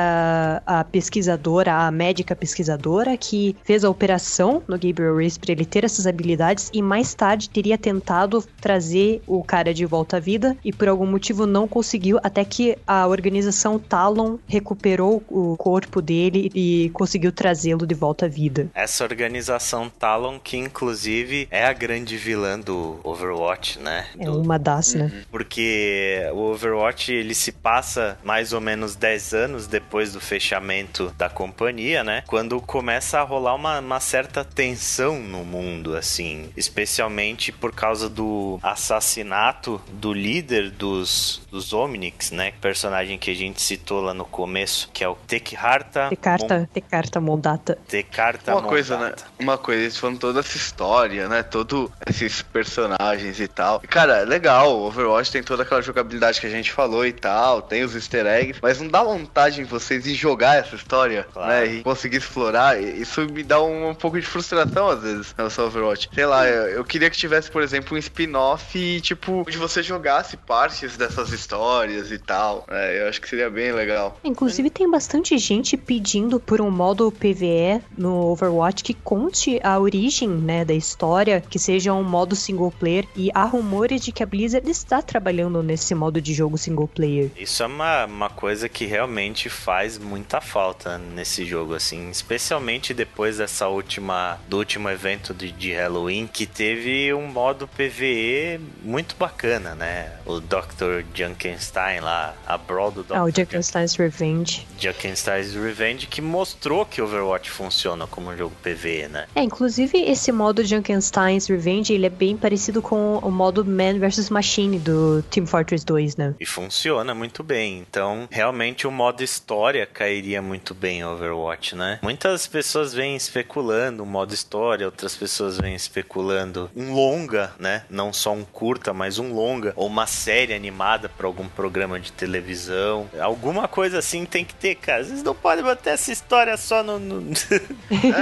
a pesquisadora, a médica pesquisadora que fez a operação no Gabriel Race para ele ter essas habilidades e mais tarde teria tentado trazer o cara de volta à vida e por algum motivo não conseguiu até que a organização Talon recuperou o corpo dele e conseguiu trazê-lo de volta à vida. Essa organização Talon que inclusive é a grande vilã do Overwatch, né? É uma das, né? Uhum. Porque o Overwatch ele se passa mais ou menos 10 anos depois do fechamento da companhia, né? Quando começa a rolar uma, uma certa tensão no mundo, assim, especialmente por causa do assassinato do líder dos, dos Omnix, né? Personagem que a gente citou lá no começo, que é o Tekharta. Tekarta, Mon... Tekarta Mondata. Tekarta Uma Mondata. coisa, né? Uma coisa, eles falam toda essa história, né? Todos esses personagens e tal. Cara, é legal, Overwatch tem toda aquela jogabilidade que a gente falou e tal, tem os easter eggs, mas não dá vontade em vocês de jogar essa história, claro. né? E conseguir explorar. Isso me dá um, um pouco de frustração às vezes no seu Overwatch. Sei lá, eu, eu, queria que tivesse, por exemplo, um spin-off, tipo, de você jogasse partes dessas histórias e tal. É, eu acho que seria bem legal. Inclusive, tem bastante gente pedindo por um modo PVE no Overwatch que conte a origem, né, da história, que seja um modo single player. E há rumores de que a Blizzard está trabalhando nesse modo de jogo single player. Isso é uma, uma coisa que realmente faz muita falta nesse jogo, assim, especialmente depois dessa última do último evento de, de Halloween que teve um modo PVE muito bacana, né? O Dr. Junkenstein lá, a brawl do Dr. Ah, o Junkenstein's Revenge. Junkenstein's Revenge que mostrou que Overwatch funciona como um jogo PVE, né? É, inclusive esse modo Junkenstein's Revenge, ele é bem parecido com o modo Man vs Machine do Team Fortress 2, né? E funciona muito bem. Então, realmente o modo história cairia muito bem em Overwatch, né? Muitas pessoas vêm especulando o modo história, outras pessoas vêm especulando um longa, né? Não só um curta, mas um longa ou uma série animada para algum programa de televisão. Alguma coisa assim tem que ter, cara. Vocês não podem manter essa história só no, no...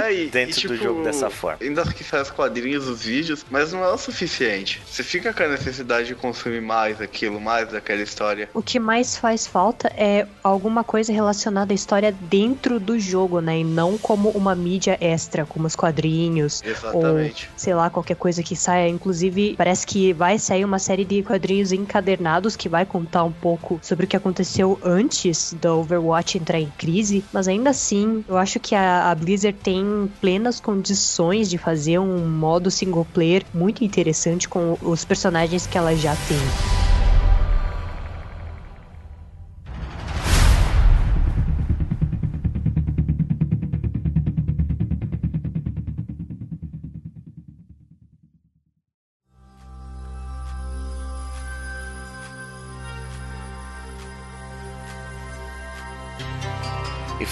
É, e, dentro e, tipo, do jogo dessa forma. Ainda que faz quadrinhos, os vídeos, mas não é o suficiente. Você fica com a necessidade de consumir mais aquilo, mais daquela história. O que mais faz falta é alguma coisa relacionada à história dentro do jogo, né? E não como uma mídia extra, como os quadrinhos. Exatamente. Ou, sei lá, qualquer coisa que saia. Inclusive, parece que vai sair uma série de quadrinhos encadernados que vai contar um pouco sobre o que aconteceu antes do Overwatch entrar em crise. Mas ainda assim, eu acho que a, a Blizzard tem plenas condições de fazer um modo single player muito interessante com os personagens que ela já tem.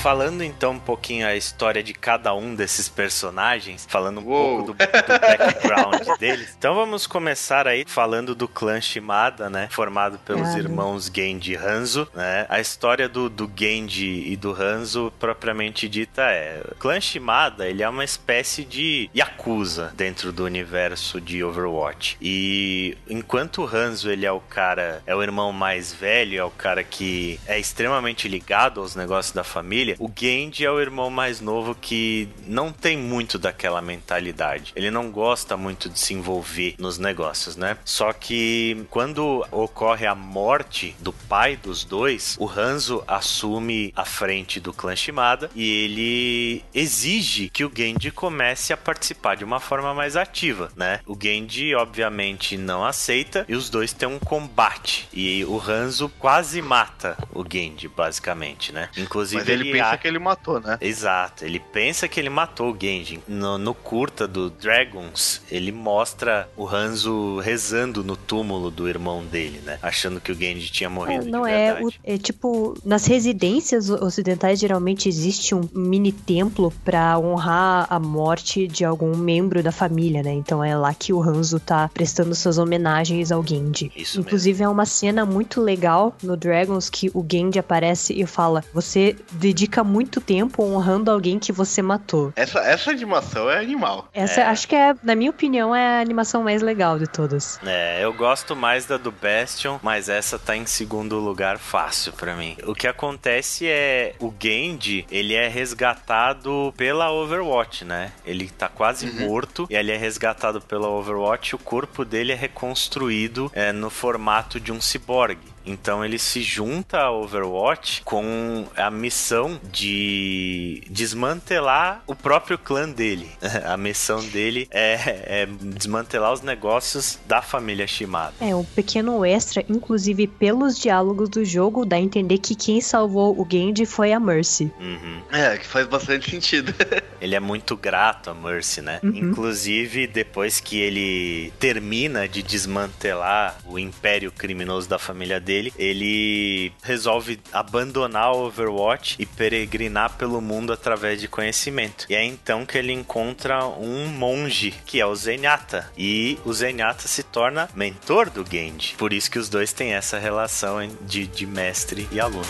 Falando então um pouquinho a história de cada um desses personagens, falando um Uou. pouco do, do background deles. Então vamos começar aí falando do clã Shimada, né? Formado pelos ah, irmãos Genji e Hanzo, né? A história do, do Genji e do Hanzo, propriamente dita, é... O clã Shimada, ele é uma espécie de Yakuza dentro do universo de Overwatch. E enquanto o Hanzo, ele é o cara... É o irmão mais velho, é o cara que é extremamente ligado aos negócios da família, família. O Genji é o irmão mais novo que não tem muito daquela mentalidade. Ele não gosta muito de se envolver nos negócios, né? Só que quando ocorre a morte do pai dos dois, o Hanzo assume a frente do clã Shimada e ele exige que o Genji comece a participar de uma forma mais ativa, né? O Genji obviamente não aceita e os dois têm um combate e o Hanzo quase mata o Genji, basicamente, né? Inclusive Mas ele, ele pensa que ele matou, né? Exato, ele pensa que ele matou o Genji. No, no curta do Dragons, ele mostra o Hanzo rezando no túmulo do irmão dele, né? Achando que o Genji tinha morrido. É, não é, o, é tipo, nas residências ocidentais geralmente existe um mini templo para honrar a morte de algum membro da família, né? Então é lá que o Hanzo tá prestando suas homenagens ao Genji. Isso Inclusive mesmo. é uma cena muito legal no Dragons que o Genji aparece e fala: "Você dedica dedica muito tempo honrando alguém que você matou. Essa, essa animação é animal. Essa, é. acho que é, na minha opinião, é a animação mais legal de todas. É, eu gosto mais da do Bastion, mas essa tá em segundo lugar fácil para mim. O que acontece é o Genji, ele é resgatado pela Overwatch, né? Ele tá quase uhum. morto e ele é resgatado pela Overwatch, o corpo dele é reconstruído é, no formato de um ciborgue. Então ele se junta a Overwatch com a missão de desmantelar o próprio clã dele. a missão dele é, é, desmantelar os negócios da família Shimada. É, um pequeno extra, inclusive pelos diálogos do jogo, dá a entender que quem salvou o Genji foi a Mercy. Uhum. É, que faz bastante sentido. ele é muito grato a Mercy, né? Uhum. Inclusive, depois que ele termina de desmantelar o império criminoso da família dele, ele resolve abandonar o Overwatch e peregrinar pelo mundo através de conhecimento. E é então que ele encontra um monge, que é o Zenyatta. E o Zenyatta se torna mentor do Genji. Por isso que os dois têm essa relação de, de mestre e aluno.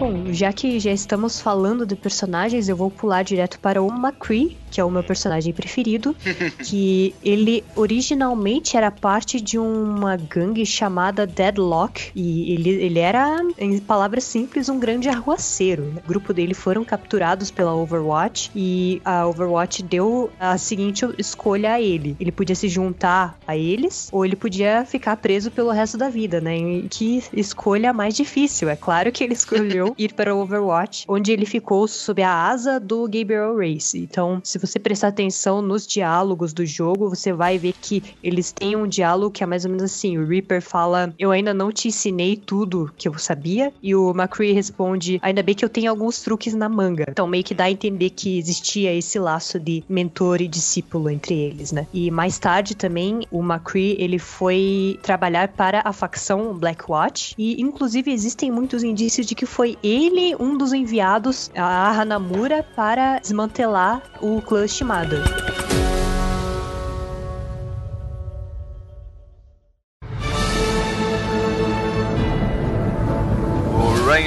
Bom, já que já estamos falando de personagens, eu vou pular direto para o McCree, que é o meu personagem preferido, que ele originalmente era parte de uma gangue chamada Deadlock, e ele, ele era, em palavras simples, um grande arruaceiro. O grupo dele foram capturados pela Overwatch, e a Overwatch deu a seguinte escolha a ele. Ele podia se juntar a eles, ou ele podia ficar preso pelo resto da vida, né? E que escolha mais difícil. É claro que ele escolheu ir para o Overwatch, onde ele ficou sob a asa do Gabriel Race. Então, se você prestar atenção nos diálogos do jogo, você vai ver que eles têm um diálogo que é mais ou menos assim: o Reaper fala, eu ainda não te ensinei tudo que eu sabia, e o McCree responde, ainda bem que eu tenho alguns truques na manga. Então, meio que dá a entender que existia esse laço de mentor e discípulo entre eles, né? E mais tarde também, o McCree, ele foi trabalhar para a facção Blackwatch, e inclusive existem muitos indícios de que foi ele um dos enviados a Hanamura para desmantelar o clã Shimada.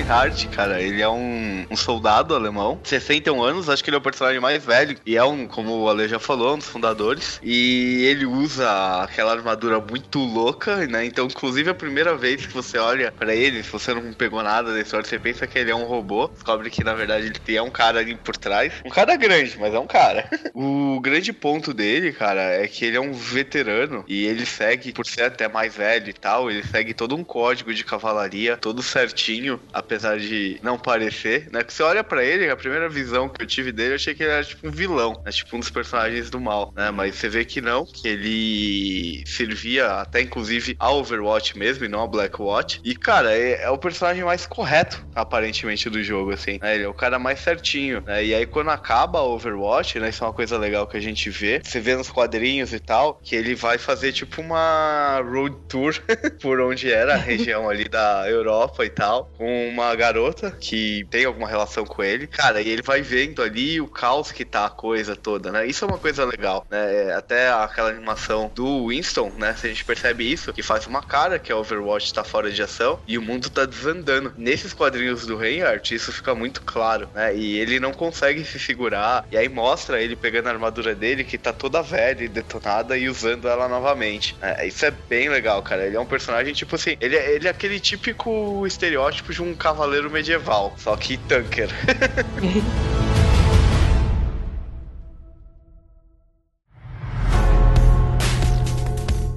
Reinhardt, cara, ele é um, um, soldado alemão, 61 anos, acho que ele é o personagem mais velho, e é um, como o Ale já falou, um dos fundadores, e ele usa aquela armadura muito louca, né? Então, inclusive, a primeira vez que você olha para ele, se você não pegou nada da história, você pensa que ele é um robô, descobre que na verdade ele é um cara ali por trás. Um cara grande, mas é um cara. o grande ponto dele, cara, é que ele é um veterano e ele segue, por ser até mais velho e tal, ele segue todo um código de cavalaria, todo certinho, apesar apesar de não parecer, né? Que você olha para ele, a primeira visão que eu tive dele, eu achei que ele era tipo um vilão, né? Tipo um dos personagens do mal, né? Mas você vê que não, que ele servia até inclusive a Overwatch mesmo e não a Blackwatch. E, cara, é, é o personagem mais correto, aparentemente, do jogo, assim. Né? Ele é o cara mais certinho, né? E aí, quando acaba a Overwatch, né? Isso é uma coisa legal que a gente vê. Você vê nos quadrinhos e tal, que ele vai fazer tipo uma road tour por onde era a região ali da Europa e tal, com uma garota que tem alguma relação com ele. Cara, e ele vai vendo ali o caos que tá a coisa toda, né? Isso é uma coisa legal, né? É, até aquela animação do Winston, né? Se a gente percebe isso, que faz uma cara que a Overwatch tá fora de ação e o mundo tá desandando. Nesses quadrinhos do Reinhardt, isso fica muito claro, né? E ele não consegue se segurar, e aí mostra ele pegando a armadura dele, que tá toda velha e detonada, e usando ela novamente. É, isso é bem legal, cara. Ele é um personagem, tipo assim, ele é, ele é aquele típico estereótipo de um cavaleiro medieval, só que tanker.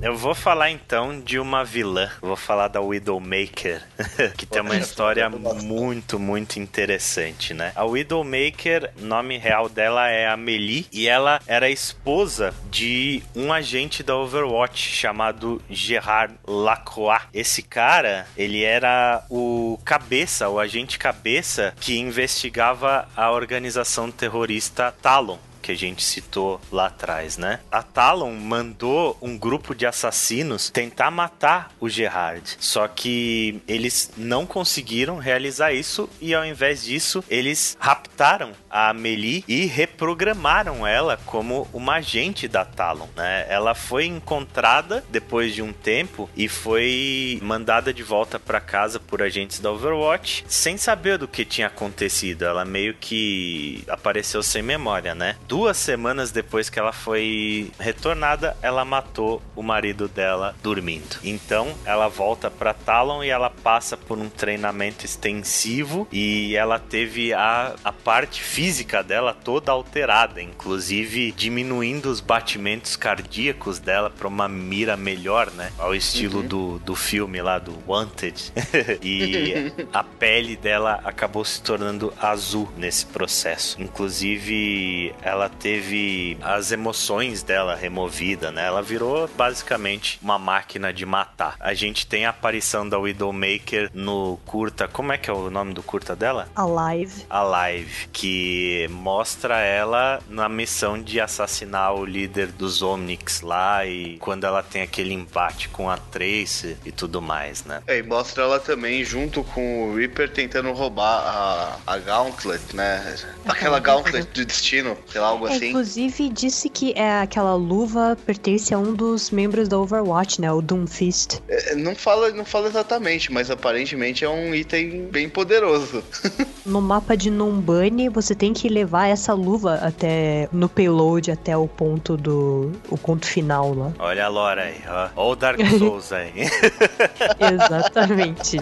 Eu vou falar então de uma vilã. Vou falar da Widowmaker, que tem uma história muito, muito interessante, né? A Widowmaker, nome real dela é Amelie e ela era esposa de um agente da Overwatch chamado Gerard Lacroix. Esse cara, ele era o cabeça, o agente cabeça que investigava a organização terrorista Talon que a gente citou lá atrás, né? A Talon mandou um grupo de assassinos tentar matar o Gerard. Só que eles não conseguiram realizar isso e ao invés disso, eles raptaram a Amelie e reprogramaram ela como uma agente da Talon, né? Ela foi encontrada depois de um tempo e foi mandada de volta para casa por agentes da Overwatch sem saber do que tinha acontecido. Ela meio que apareceu sem memória, né? duas semanas depois que ela foi retornada, ela matou o marido dela dormindo. Então, ela volta para Talon e ela passa por um treinamento extensivo e ela teve a, a parte física dela toda alterada, inclusive diminuindo os batimentos cardíacos dela para uma mira melhor, né? Ao estilo uhum. do, do filme lá do Wanted. e a pele dela acabou se tornando azul nesse processo. Inclusive, ela ela teve as emoções dela removida, né? Ela virou basicamente uma máquina de matar. A gente tem a aparição da Widowmaker no curta, como é que é o nome do curta dela? Alive. Alive, que mostra ela na missão de assassinar o líder dos Omnix lá e quando ela tem aquele embate com a Trace e tudo mais, né? É, e mostra ela também junto com o Reaper tentando roubar a, a Gauntlet, né? Aquela Gauntlet do destino, sei lá, algo é, assim. Inclusive, disse que é aquela luva pertence a um dos membros da Overwatch, né? O Doomfist. É, não, fala, não fala exatamente, mas aparentemente é um item bem poderoso. no mapa de Numbani, você tem que levar essa luva até no payload até o ponto do o ponto final lá. Olha a lore aí, ó. Olha o Dark Souls aí. Exatamente.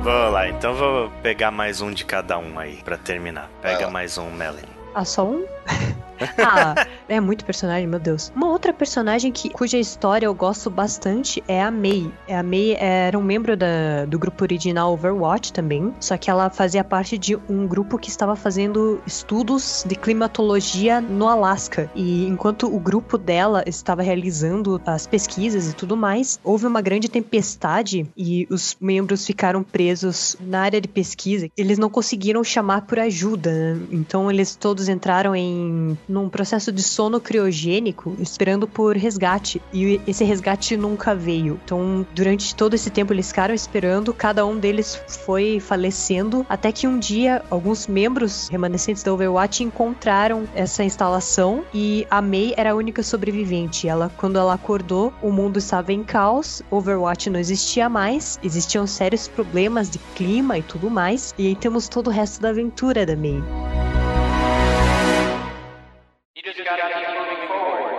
Vamos lá, então vou pegar mais um de cada um aí para terminar. Pega mais um, Melanie. Ah, só um? ah, é muito personagem, meu Deus. Uma outra personagem que, cuja história eu gosto bastante é a Mei. A Mei era um membro da, do grupo original Overwatch também, só que ela fazia parte de um grupo que estava fazendo estudos de climatologia no Alasca. E enquanto o grupo dela estava realizando as pesquisas e tudo mais, houve uma grande tempestade e os membros ficaram presos na área de pesquisa. Eles não conseguiram chamar por ajuda, né? então eles todos entraram em num processo de sono criogênico, esperando por resgate. E esse resgate nunca veio. Então, durante todo esse tempo, eles ficaram esperando, cada um deles foi falecendo, até que um dia, alguns membros remanescentes da Overwatch encontraram essa instalação e a May era a única sobrevivente. Ela, quando ela acordou, o mundo estava em caos, Overwatch não existia mais, existiam sérios problemas de clima e tudo mais, e aí temos todo o resto da aventura da May. just got to keep moving forward.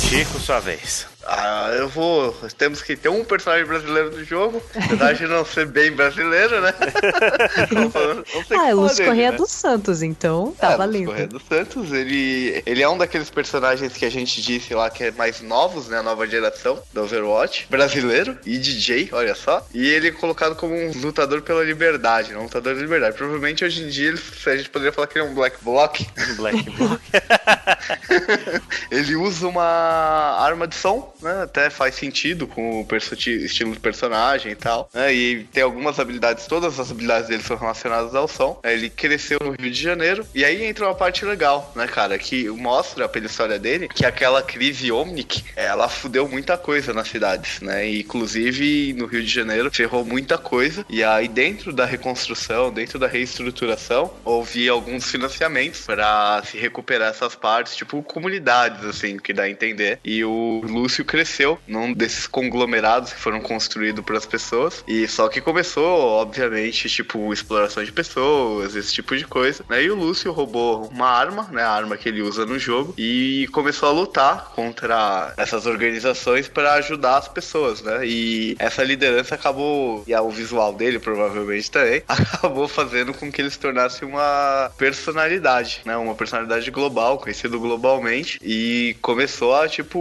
Kick sua vez. Ah, eu vou. Temos que ter um personagem brasileiro do jogo, apesar de não ser bem brasileiro, né? ah, é o Lúcio Correia né? dos Santos, então tá é, valendo. Correia dos Santos, ele, ele é um daqueles personagens que a gente disse lá que é mais novos, né? A nova geração do Overwatch, brasileiro e DJ, olha só. E ele é colocado como um lutador pela liberdade, né? um lutador da liberdade. Provavelmente hoje em dia a gente poderia falar que ele é um Black Block. Black Block. ele usa uma arma de som né? Até faz sentido com o estilo do personagem e tal. Né? E tem algumas habilidades, todas as habilidades dele são relacionadas ao som. Ele cresceu no Rio de Janeiro. E aí entra uma parte legal, né, cara? Que mostra pela história dele que aquela crise Omnic, ela fudeu muita coisa nas cidades, né? E, inclusive no Rio de Janeiro ferrou muita coisa. E aí dentro da reconstrução, dentro da reestruturação, houve alguns financiamentos para se recuperar essas partes, tipo comunidades, assim, que dá a entender. E o Lúcio cresceu num desses conglomerados que foram construídos para as pessoas. E só que começou, obviamente, tipo, exploração de pessoas, esse tipo de coisa. Né? E o Lúcio roubou uma arma, né? A arma que ele usa no jogo, e começou a lutar contra essas organizações para ajudar as pessoas, né? E essa liderança acabou, e o visual dele provavelmente também, acabou fazendo com que ele se tornasse uma personalidade, né? Uma personalidade global, conhecido globalmente, e começou a, tipo,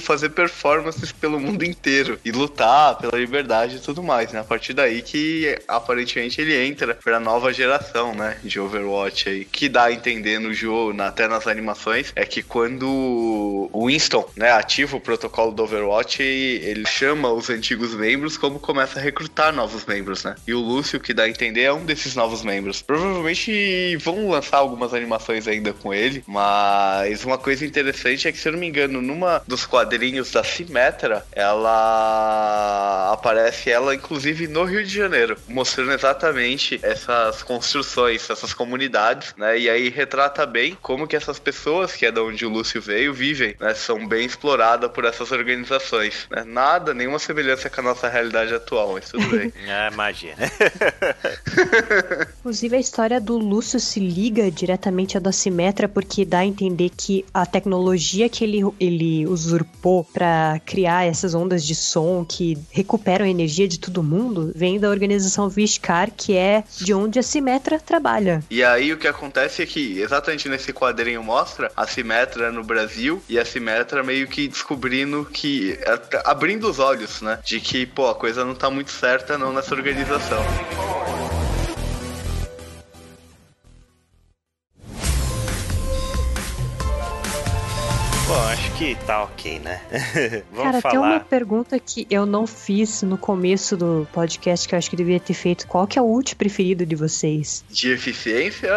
fazer performances pelo mundo inteiro e lutar pela liberdade e tudo mais, né? A partir daí que aparentemente ele entra pra nova geração, né? De Overwatch aí. Que dá a entender no jogo, até nas animações, é que quando o Winston, né, ativa o protocolo do Overwatch, ele chama os antigos membros como começa a recrutar novos membros, né? E o Lúcio, que dá a entender, é um desses novos membros. Provavelmente vão lançar algumas animações ainda com ele, mas uma coisa interessante é que, se eu não me engano, numa dos quadrinhos da Simetra, ela aparece ela inclusive no Rio de Janeiro, mostrando exatamente essas construções, essas comunidades, né? E aí retrata bem como que essas pessoas, que é da onde o Lúcio veio, vivem, né? São bem exploradas por essas organizações, né? Nada, nenhuma semelhança com a nossa realidade atual, mas tudo bem. é magia. Inclusive a história do Lúcio se liga diretamente à da Simetra porque dá a entender que a tecnologia que ele, ele usurpou para criar essas ondas de som que recuperam a energia de todo mundo vem da organização Vishkar, que é de onde a Simetra trabalha. E aí o que acontece é que, exatamente nesse quadrinho mostra a Simetra no Brasil e a Simetra meio que descobrindo que. abrindo os olhos, né? De que, pô, a coisa não tá muito certa não nessa organização. Acho que tá ok, né? Vamos Cara, falar. tem uma pergunta que eu não fiz no começo do podcast que eu acho que devia ter feito. Qual que é o ult preferido de vocês? De eficiência?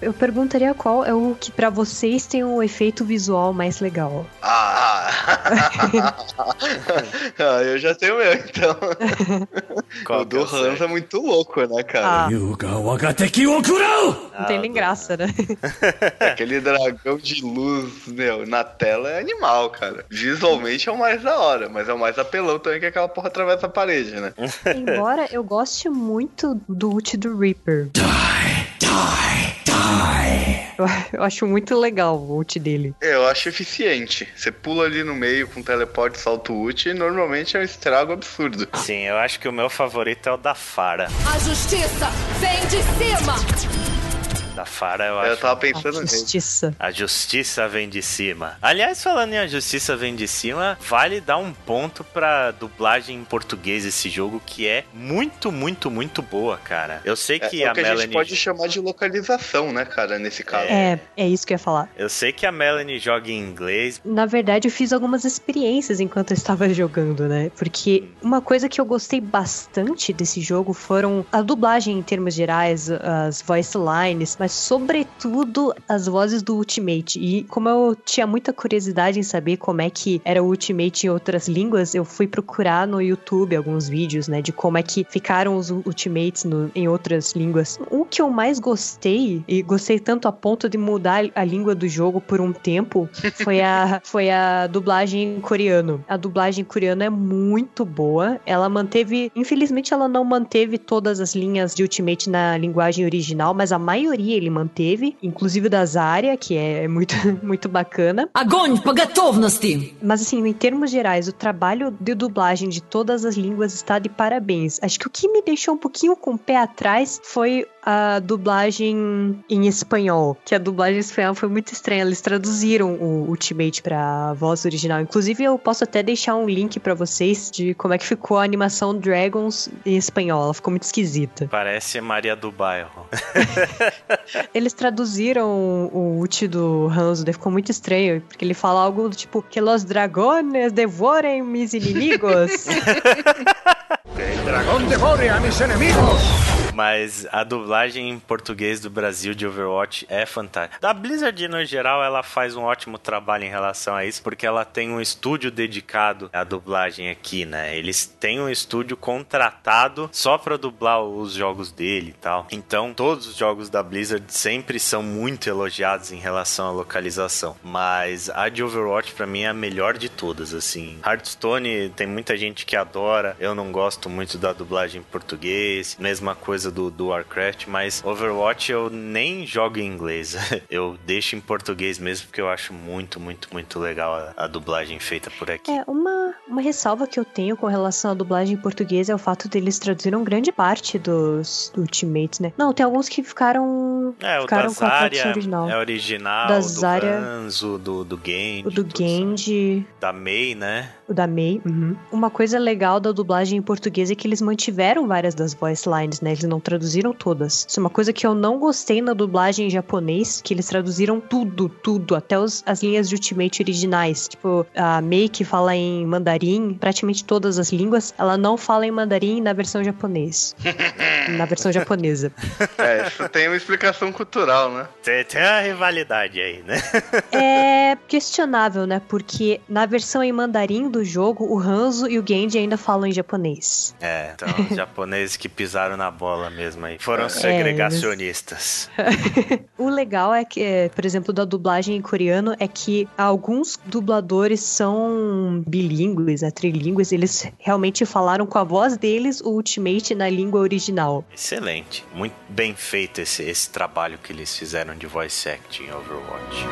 Eu perguntaria qual é o que para vocês tem um efeito visual mais legal. Ah! ah eu já tenho meu, então. Qual o do Hans é muito louco, né, cara? Ah. Não tem nem graça, né? Aquele dragão de luz, meu, na tela é animal, cara. Visualmente é o mais da hora, mas é o mais apelão também que aquela porra atravessa a parede, né? Embora eu goste muito do ult do Reaper. Die, die, die. Eu, acho muito legal o ult dele. É, eu acho eficiente. Você pula ali no meio com teleporte, salto ult e normalmente é um estrago absurdo. Sim, eu acho que o meu favorito é o da Fara. A justiça vem de cima! Da Fara, eu acho. Eu tava pensando a justiça. A justiça vem de cima. Aliás, falando em a justiça vem de cima, vale dar um ponto pra dublagem em português esse jogo, que é muito, muito, muito boa, cara. Eu sei que é, é a que Melanie. A gente pode chamar de localização, né, cara, nesse caso. É, é isso que eu ia falar. Eu sei que a Melanie joga em inglês. Na verdade, eu fiz algumas experiências enquanto eu estava jogando, né? Porque uma coisa que eu gostei bastante desse jogo foram a dublagem em termos gerais, as voice lines, mas mas sobretudo as vozes do Ultimate. E como eu tinha muita curiosidade em saber como é que era o Ultimate em outras línguas, eu fui procurar no YouTube alguns vídeos, né, de como é que ficaram os Ultimates no, em outras línguas. O que eu mais gostei, e gostei tanto a ponto de mudar a língua do jogo por um tempo, foi a, foi a dublagem em coreano. A dublagem em coreano é muito boa. Ela manteve, infelizmente ela não manteve todas as linhas de Ultimate na linguagem original, mas a maioria ele manteve, inclusive da Zarya, que é muito, muito bacana. Огонь по готовности! Mas assim, em termos gerais, o trabalho de dublagem de todas as línguas está de parabéns. Acho que o que me deixou um pouquinho com o pé atrás foi a dublagem em espanhol, que a dublagem em espanhol foi muito estranha. Eles traduziram o Ultimate pra voz original. Inclusive, eu posso até deixar um link para vocês de como é que ficou a animação Dragons em espanhol. Ela ficou muito esquisita. Parece Maria do Bairro. Eles traduziram o ult do Hanzo, daí ficou muito estranho, porque ele fala algo do tipo que los dragones devorem mis inimigos. El dragón devore a mis enemigos. Mas a dublagem em português do Brasil de Overwatch é fantástica. Da Blizzard, no geral, ela faz um ótimo trabalho em relação a isso, porque ela tem um estúdio dedicado à dublagem aqui, né? Eles têm um estúdio contratado só pra dublar os jogos dele e tal. Então, todos os jogos da Blizzard sempre são muito elogiados em relação à localização. Mas a de Overwatch, pra mim, é a melhor de todas, assim. Hearthstone tem muita gente que adora. Eu não gosto muito da dublagem em português. Mesma coisa do, do Warcraft, mas Overwatch eu nem jogo em inglês. eu deixo em português mesmo, porque eu acho muito, muito, muito legal a, a dublagem feita por aqui. É, uma, uma ressalva que eu tenho com relação à dublagem em português é o fato deles traduziram grande parte dos Ultimates, né? Não, tem alguns que ficaram. É, o ficaram com a Zarya original. é original, Da o do Zarya- Hanzo, do, do Genji. O do Genji, Da Mei, né? O da Mei. uhum. Uma coisa legal da dublagem em português é que eles mantiveram várias das voice lines, né? Eles não traduziram todas. Isso é uma coisa que eu não gostei na dublagem em japonês, que eles traduziram tudo, tudo, até os- as linhas de Ultimate originais. Tipo, a Mei que fala em mandarim, praticamente todas as línguas, ela não fala em mandarim na versão japonês. na versão japonesa. É, isso tem uma explicação cultural, né? Tem, tem a rivalidade aí, né? É questionável, né? Porque na versão em mandarim do jogo, o Hanzo e o Genji ainda falam em japonês. É, então os japoneses que pisaram na bola mesmo aí. Foram É, segregacionistas. O legal é que, é, por exemplo, da dublagem em coreano é que alguns dubladores são bilíngues, né, trilíngues, eles realmente falaram com a voz deles o Ultimate na língua original. Excelente. Muito bem feito esse, esse trabalho que eles fizeram de voice acting em Overwatch.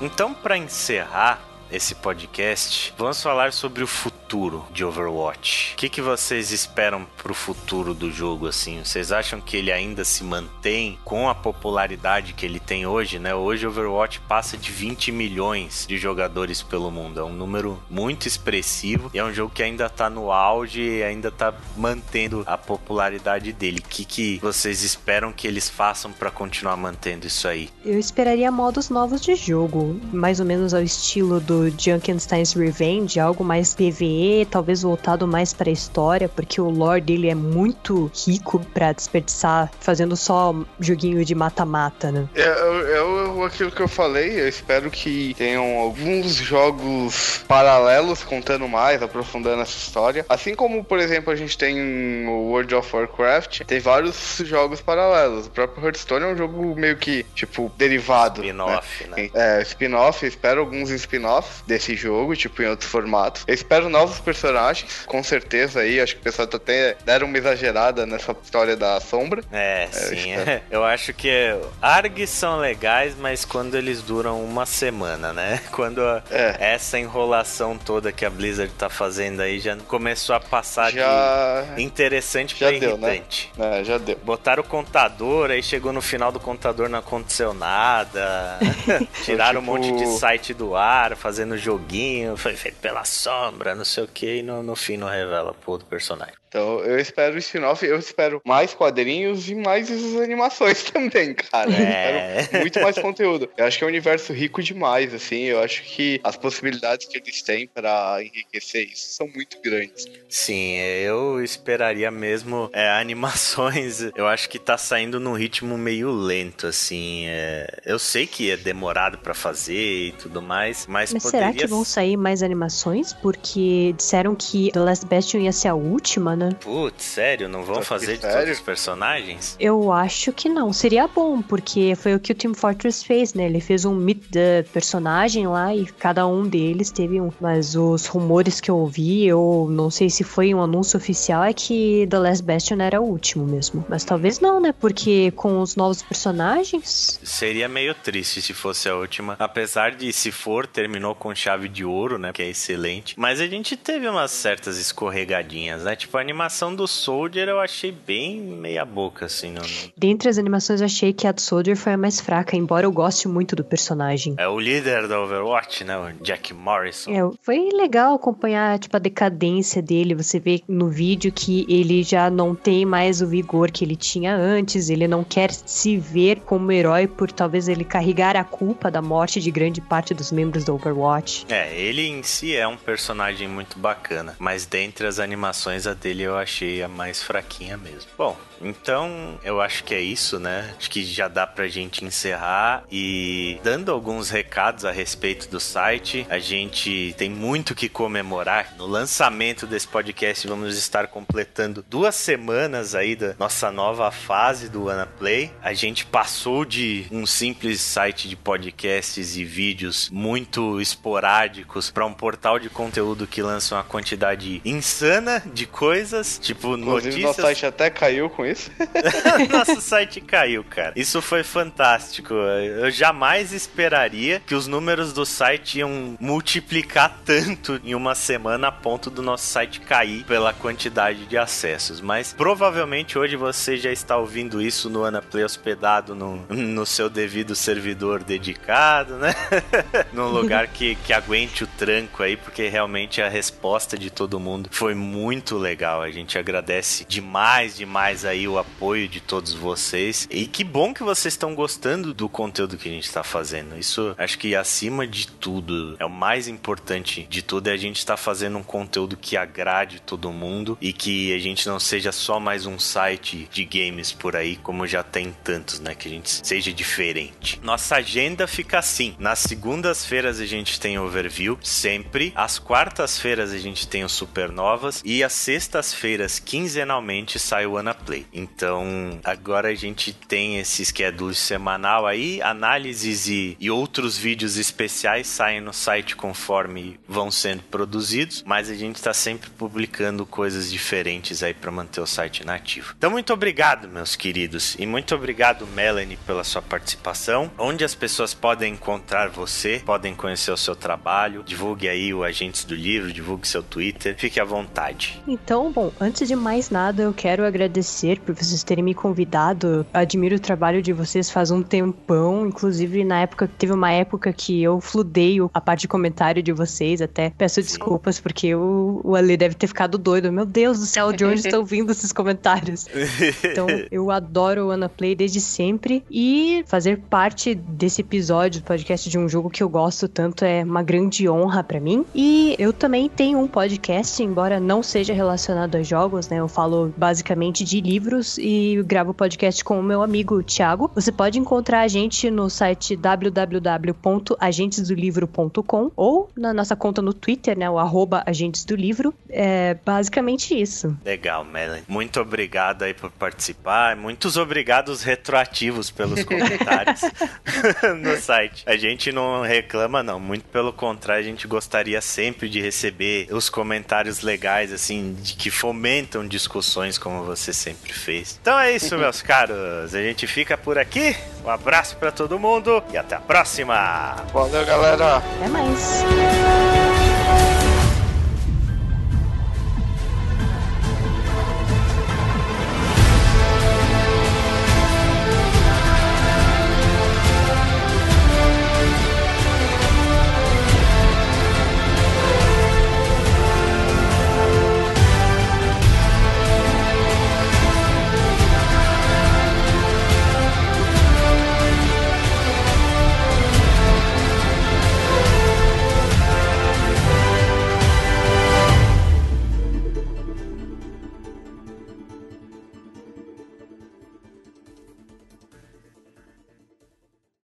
Então, para encerrar esse podcast, vamos falar sobre o futuro de Overwatch. O que, que vocês esperam pro futuro do jogo, assim? Vocês acham que ele ainda se mantém com a popularidade que ele tem hoje, né? Hoje Overwatch passa de 20 milhões de jogadores pelo mundo. É um número muito expressivo e é um jogo que ainda tá no auge e ainda tá mantendo a popularidade dele. O que, que vocês esperam que eles façam para continuar mantendo isso aí? Eu esperaria modos novos de jogo, mais ou menos ao estilo do Junkenstein's Revenge, algo mais PvE, talvez voltado mais pra história, porque o lore dele é muito rico pra desperdiçar fazendo só joguinho de mata-mata, né? É, é, é aquilo que eu falei, eu espero que tenham alguns jogos paralelos contando mais, aprofundando essa história. Assim como, por exemplo, a gente tem o World of Warcraft, tem vários jogos paralelos. O próprio Hearthstone é um jogo meio que, tipo, derivado. Spin-off, né? É, spin-off, eu espero alguns spin-offs desse jogo, tipo, em outros formatos. Eu espero novos personagens, com certeza aí, acho que o pessoal tá até deram uma exagerada nessa história da sombra. É, sim. espero. Eu acho que ARGs são legais, mas quando eles duram uma semana, né? Quando a- É. essa enrolação toda que a Blizzard tá fazendo aí já começou a passar Já, de interessante já pra deu, né? é, já deu. Botaram o contador, aí chegou no final do contador não aconteceu nada. Tiraram Tipo- um monte de site do ar, fazendo joguinho, foi feito pela sombra, não sei o que, e no, no fim não revela pô do personagem. Então, eu espero o spin-off, eu espero mais quadrinhos e mais essas animações também, cara. Eu É. espero muito mais conteúdo. Eu acho que é um universo rico demais, assim. Eu acho que as possibilidades que eles têm pra enriquecer isso são muito grandes. Sim, eu esperaria mesmo é, animações. Eu acho que tá saindo num ritmo meio lento, assim. é, eu sei que é demorado pra fazer e tudo mais, mas, Mas poderia será que vão sair mais animações? Porque disseram que The Last Bastion ia ser a última, né? Putz, sério? Não vão fazer de sério? todos os personagens? Eu acho que não. Seria bom, porque foi o que o Team Fortress fez, né? Ele fez um meet the personagem lá e cada um deles teve um. Mas os rumores que eu ouvi, eu não sei se foi um anúncio oficial, é que The Last Bastion era o último mesmo. Mas talvez não, né? Porque com os novos personagens. Seria meio triste se fosse a última. Apesar de, se for, terminou com chave de ouro, né? Que é excelente. Mas a gente teve umas certas escorregadinhas, né? Tipo, a animação do Soldier eu achei bem meia boca, assim. Não... Dentre as animações, eu achei que a do Soldier foi a mais fraca, embora eu goste muito do personagem. É o líder da Overwatch, né? O Jack Morrison. É, foi legal acompanhar, tipo, a decadência dele. Você vê no vídeo que ele já não tem mais o vigor que ele tinha antes. Ele não quer se ver como herói por talvez ele carregar a culpa da morte de grande parte dos membros do Overwatch. É, ele em si é um personagem muito bacana, mas dentre as animações a dele eu achei a mais fraquinha mesmo. Bom, então eu acho que é isso, né? Acho que já dá pra gente encerrar e dando alguns recados a respeito do site. A gente tem muito que comemorar. No lançamento desse podcast vamos estar completando duas semanas aí da nossa nova fase do Play. A gente passou de um simples site de podcasts e vídeos muito esporádicos para um portal de conteúdo que lança uma quantidade insana de coisas, tipo Inclusive, notícias. nosso site até caiu com isso. Nosso site caiu, cara. Isso foi fantástico. Eu jamais esperaria que os números do site iam multiplicar tanto em uma semana a ponto do nosso site cair pela quantidade de acessos. Mas provavelmente hoje você já está ouvindo isso no Anaplay hospedado no, no seu devido servidor dedicado, né? Num lugar que, que aguente o tranco aí, porque realmente a resposta de todo mundo foi muito legal. A gente agradece demais, demais aí o apoio de todos vocês. E que bom que vocês estão gostando do conteúdo que a gente está fazendo. Isso acho que acima de tudo é o mais importante de tudo é a gente estar fazendo um conteúdo que agrade todo mundo e que a gente não seja só mais um site de games por aí, como já tem tantos, né? Que a gente seja diferente. Nossa agenda fica assim: nas segundas-feiras a gente tem overview, sempre. Às quartas-feiras a gente tem o Supernovas e às sextas-feiras, quinzenalmente, sai o Anaplay. Então, agora a gente tem esse schedule semanal aí, análises e, e outros vídeos especiais saem no site conforme vão sendo produzidos, mas a gente está sempre publicando coisas diferentes aí para manter o site nativo. Então, muito obrigado, meus queridos, e muito obrigado, Melanie, pela sua participação. Onde as pessoas podem encontrar você, podem conhecer o seu trabalho, divulgue aí o Agentes do Livro, divulgue seu Twitter, fique à vontade. Então, bom, antes de mais nada, eu quero agradecer por vocês terem me convidado. Eu admiro o trabalho de vocês faz um tempão, inclusive na época, teve uma época que eu fludei a parte de comentário de vocês, até peço desculpas porque o, o Ale deve ter ficado doido. Meu Deus do céu, de onde estão vindo esses comentários? Então, eu adoro o Ana Play desde sempre e fazer parte desse episódio do podcast de um jogo que eu gosto tanto é uma grande honra pra mim. E eu também tenho um podcast, embora não seja relacionado a jogos, né? Eu falo basicamente de livros e gravo podcast com o meu amigo Thiago. Você pode encontrar a gente no site www.agentesdolivro.com ou na nossa conta no Twitter, né? O arroba Agentes do Livro. É basicamente isso. Legal, Melanie. Muito obrigado aí por participar. Muitos obrigados retroativos pelos comentários no site. A gente não reclama, não. Muito pelo contrário, a gente gostaria sempre de receber os comentários legais, assim, de que fomentam discussões como você sempre fez. Então é isso, meus caros. A gente fica por aqui. Um abraço para todo mundo e até a próxima. Valeu, galera. Até mais.